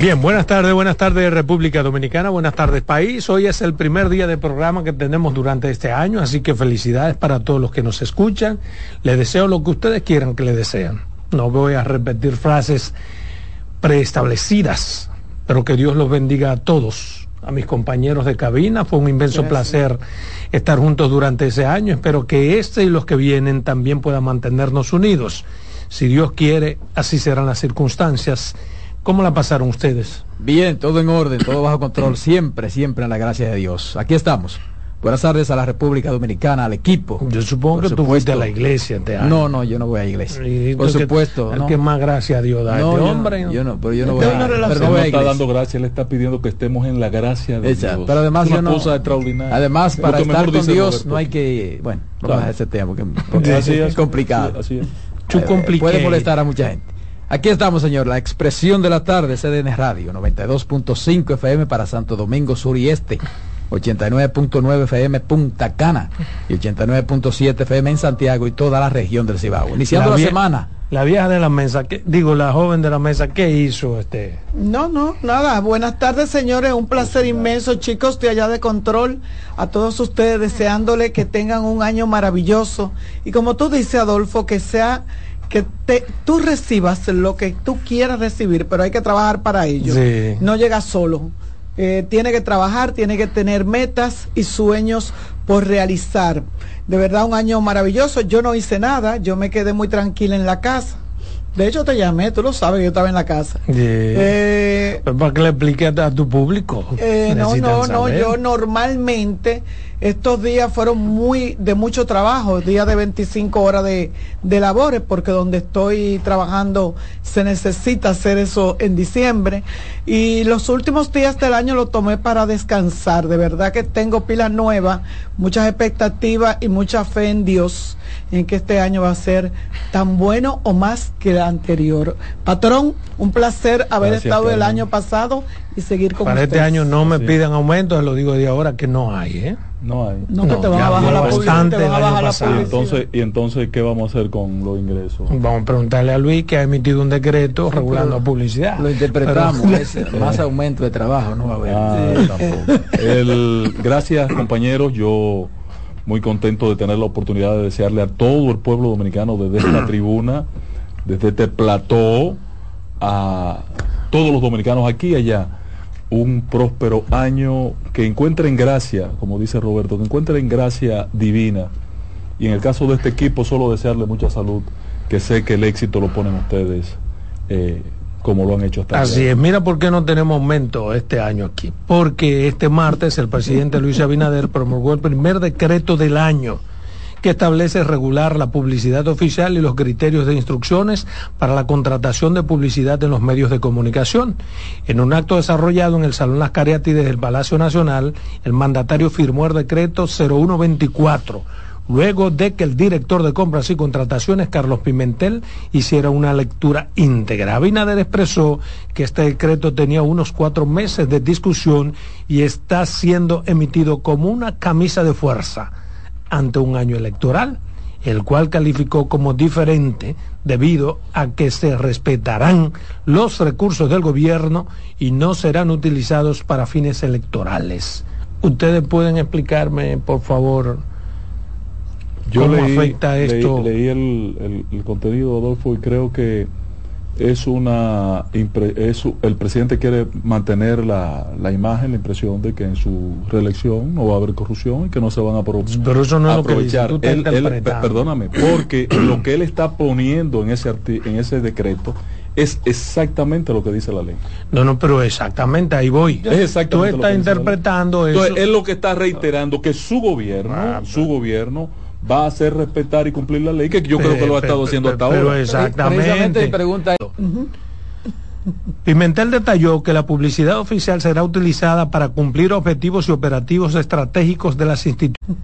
Bien, buenas tardes, buenas tardes República Dominicana, buenas tardes país. Hoy es el primer día de programa que tenemos durante este año, así que felicidades para todos los que nos escuchan. Les deseo lo que ustedes quieran que les desean. No voy a repetir frases preestablecidas, pero que Dios los bendiga a todos. A mis compañeros de cabina, fue un inmenso placer estar juntos durante ese año. Espero que este y los que vienen también puedan mantenernos unidos. Si Dios quiere, así serán las circunstancias. ¿Cómo la pasaron ustedes? Bien, todo en orden, todo bajo control, siempre, siempre en la gracia de Dios. Aquí estamos. Buenas tardes a la República Dominicana, al equipo. Yo supongo Por que tú fuiste a la iglesia este año. No, no, yo no voy a iglesia. Y Por que- supuesto. El no. que más gracias a Dios da. No, este yo- hombre. yo no, pero yo no Esta voy a- pero no no voy a está iglesia. dando gracias, él está pidiendo que estemos en la gracia de Exacto, Dios. Pero además Es una yo no- cosa extraordinaria. Además, para que estar con dice Dios Roberto. no hay que, bueno, vamos Claro. a dejar ese tema porque, porque Así es, es, complicado. así es. Eh, puede molestar a mucha gente. Aquí estamos, señor, la expresión de la tarde, CDN Radio, 92.5 FM para Santo Domingo Sur y Este, 89.9 FM Punta Cana y 89.7 FM en Santiago y toda la región del Cibao. Iniciando la, vie- semana. La vieja de la mesa, ¿qué- digo, la joven de la mesa, ¿qué hizo este? No, no, nada. Buenas tardes, señores. Un placer inmenso, chicos, de allá de control. A todos ustedes deseándole que tengan un año maravilloso. Y como tú dices, Adolfo, que sea que te, tú recibas lo que tú quieras recibir, pero hay que trabajar para ello. Sí. No llega solo. Eh, tiene que trabajar, tiene que tener metas y sueños por realizar. De verdad, un año maravilloso. Yo no hice nada, yo me quedé muy tranquila en la casa. De hecho, te llamé, tú lo sabes, yo estaba en la casa. Eh, para que le explique a, tu público. eh, no, no, no, yo normalmente estos días fueron muy de mucho trabajo, días de 25 horas de, de labores, porque donde estoy trabajando se necesita hacer eso en diciembre. Y los últimos días del año lo tomé para descansar. De verdad que tengo pilas nuevas, muchas expectativas y mucha fe en Dios en que este año va a ser tan bueno o más que el anterior. Patrón, un placer haber Gracias, estado el año pasado y seguir con Para este año no me piden aumento, se lo digo de ahora que no hay, ¿eh? No hay. No, que te van a bajar la bastante publicidad, te van a el año bajar la pasado. Y entonces, ¿Y entonces qué vamos a hacer con los ingresos? Vamos a preguntarle a Luis que ha emitido un decreto regulando la publicidad. Lo interpretamos, Pero- es más aumento de trabajo, no va a haber. Ah, tampoco. El, gracias compañeros, yo muy contento de tener la oportunidad de desearle a todo el pueblo dominicano desde esta *clears throat* tribuna, desde este plató, a todos los dominicanos aquí y allá, un próspero año que encuentren gracia, como dice Roberto, que encuentren gracia divina. Y en el caso de este equipo, solo desearle mucha salud, que sé que el éxito lo ponen ustedes eh, como lo han hecho hasta Así es, mira por qué no tenemos aumento este año aquí. Porque este martes el presidente Luis Abinader promulgó el primer decreto del año que establece regular la publicidad oficial y los criterios de instrucciones para la contratación de publicidad en los medios de comunicación. En un acto desarrollado en el Salón Las Cariátides del Palacio Nacional, el mandatario firmó el decreto 0124 luego de que el director de compras y contrataciones, Carlos Pimentel, hiciera una lectura íntegra. Abinader expresó que este decreto tenía unos cuatro meses de discusión y está siendo emitido como una camisa de fuerza ante un año electoral, el cual calificó como diferente debido a que se respetarán los recursos del gobierno y no serán utilizados para fines electorales. ¿Ustedes pueden explicarme, por favor, Yo cómo leí, afecta leí- esto? leí el, el- el contenido, Adolfo, y creo que es una es, el presidente quiere mantener la, la imagen, la impresión de que en su reelección no va a haber corrupción y que no se van a Pero eso no es lo que dice, aprovechar. Él- él- perdóname, porque *clears throat* lo que él está poniendo en ese en ese decreto es exactamente lo que dice la ley. No, no, pero exactamente ahí voy. Es exactamente Tú estás interpretando eso. Entonces, él lo que está reiterando que su gobierno, Ah, su gobierno va a hacer respetar y cumplir la ley, que yo creo que lo ha estado haciendo hasta pero ahora. exactamente. Precisamente mi pregunta es, Pimentel detalló que la publicidad oficial será utilizada para cumplir objetivos y operativos estratégicos de las instituciones.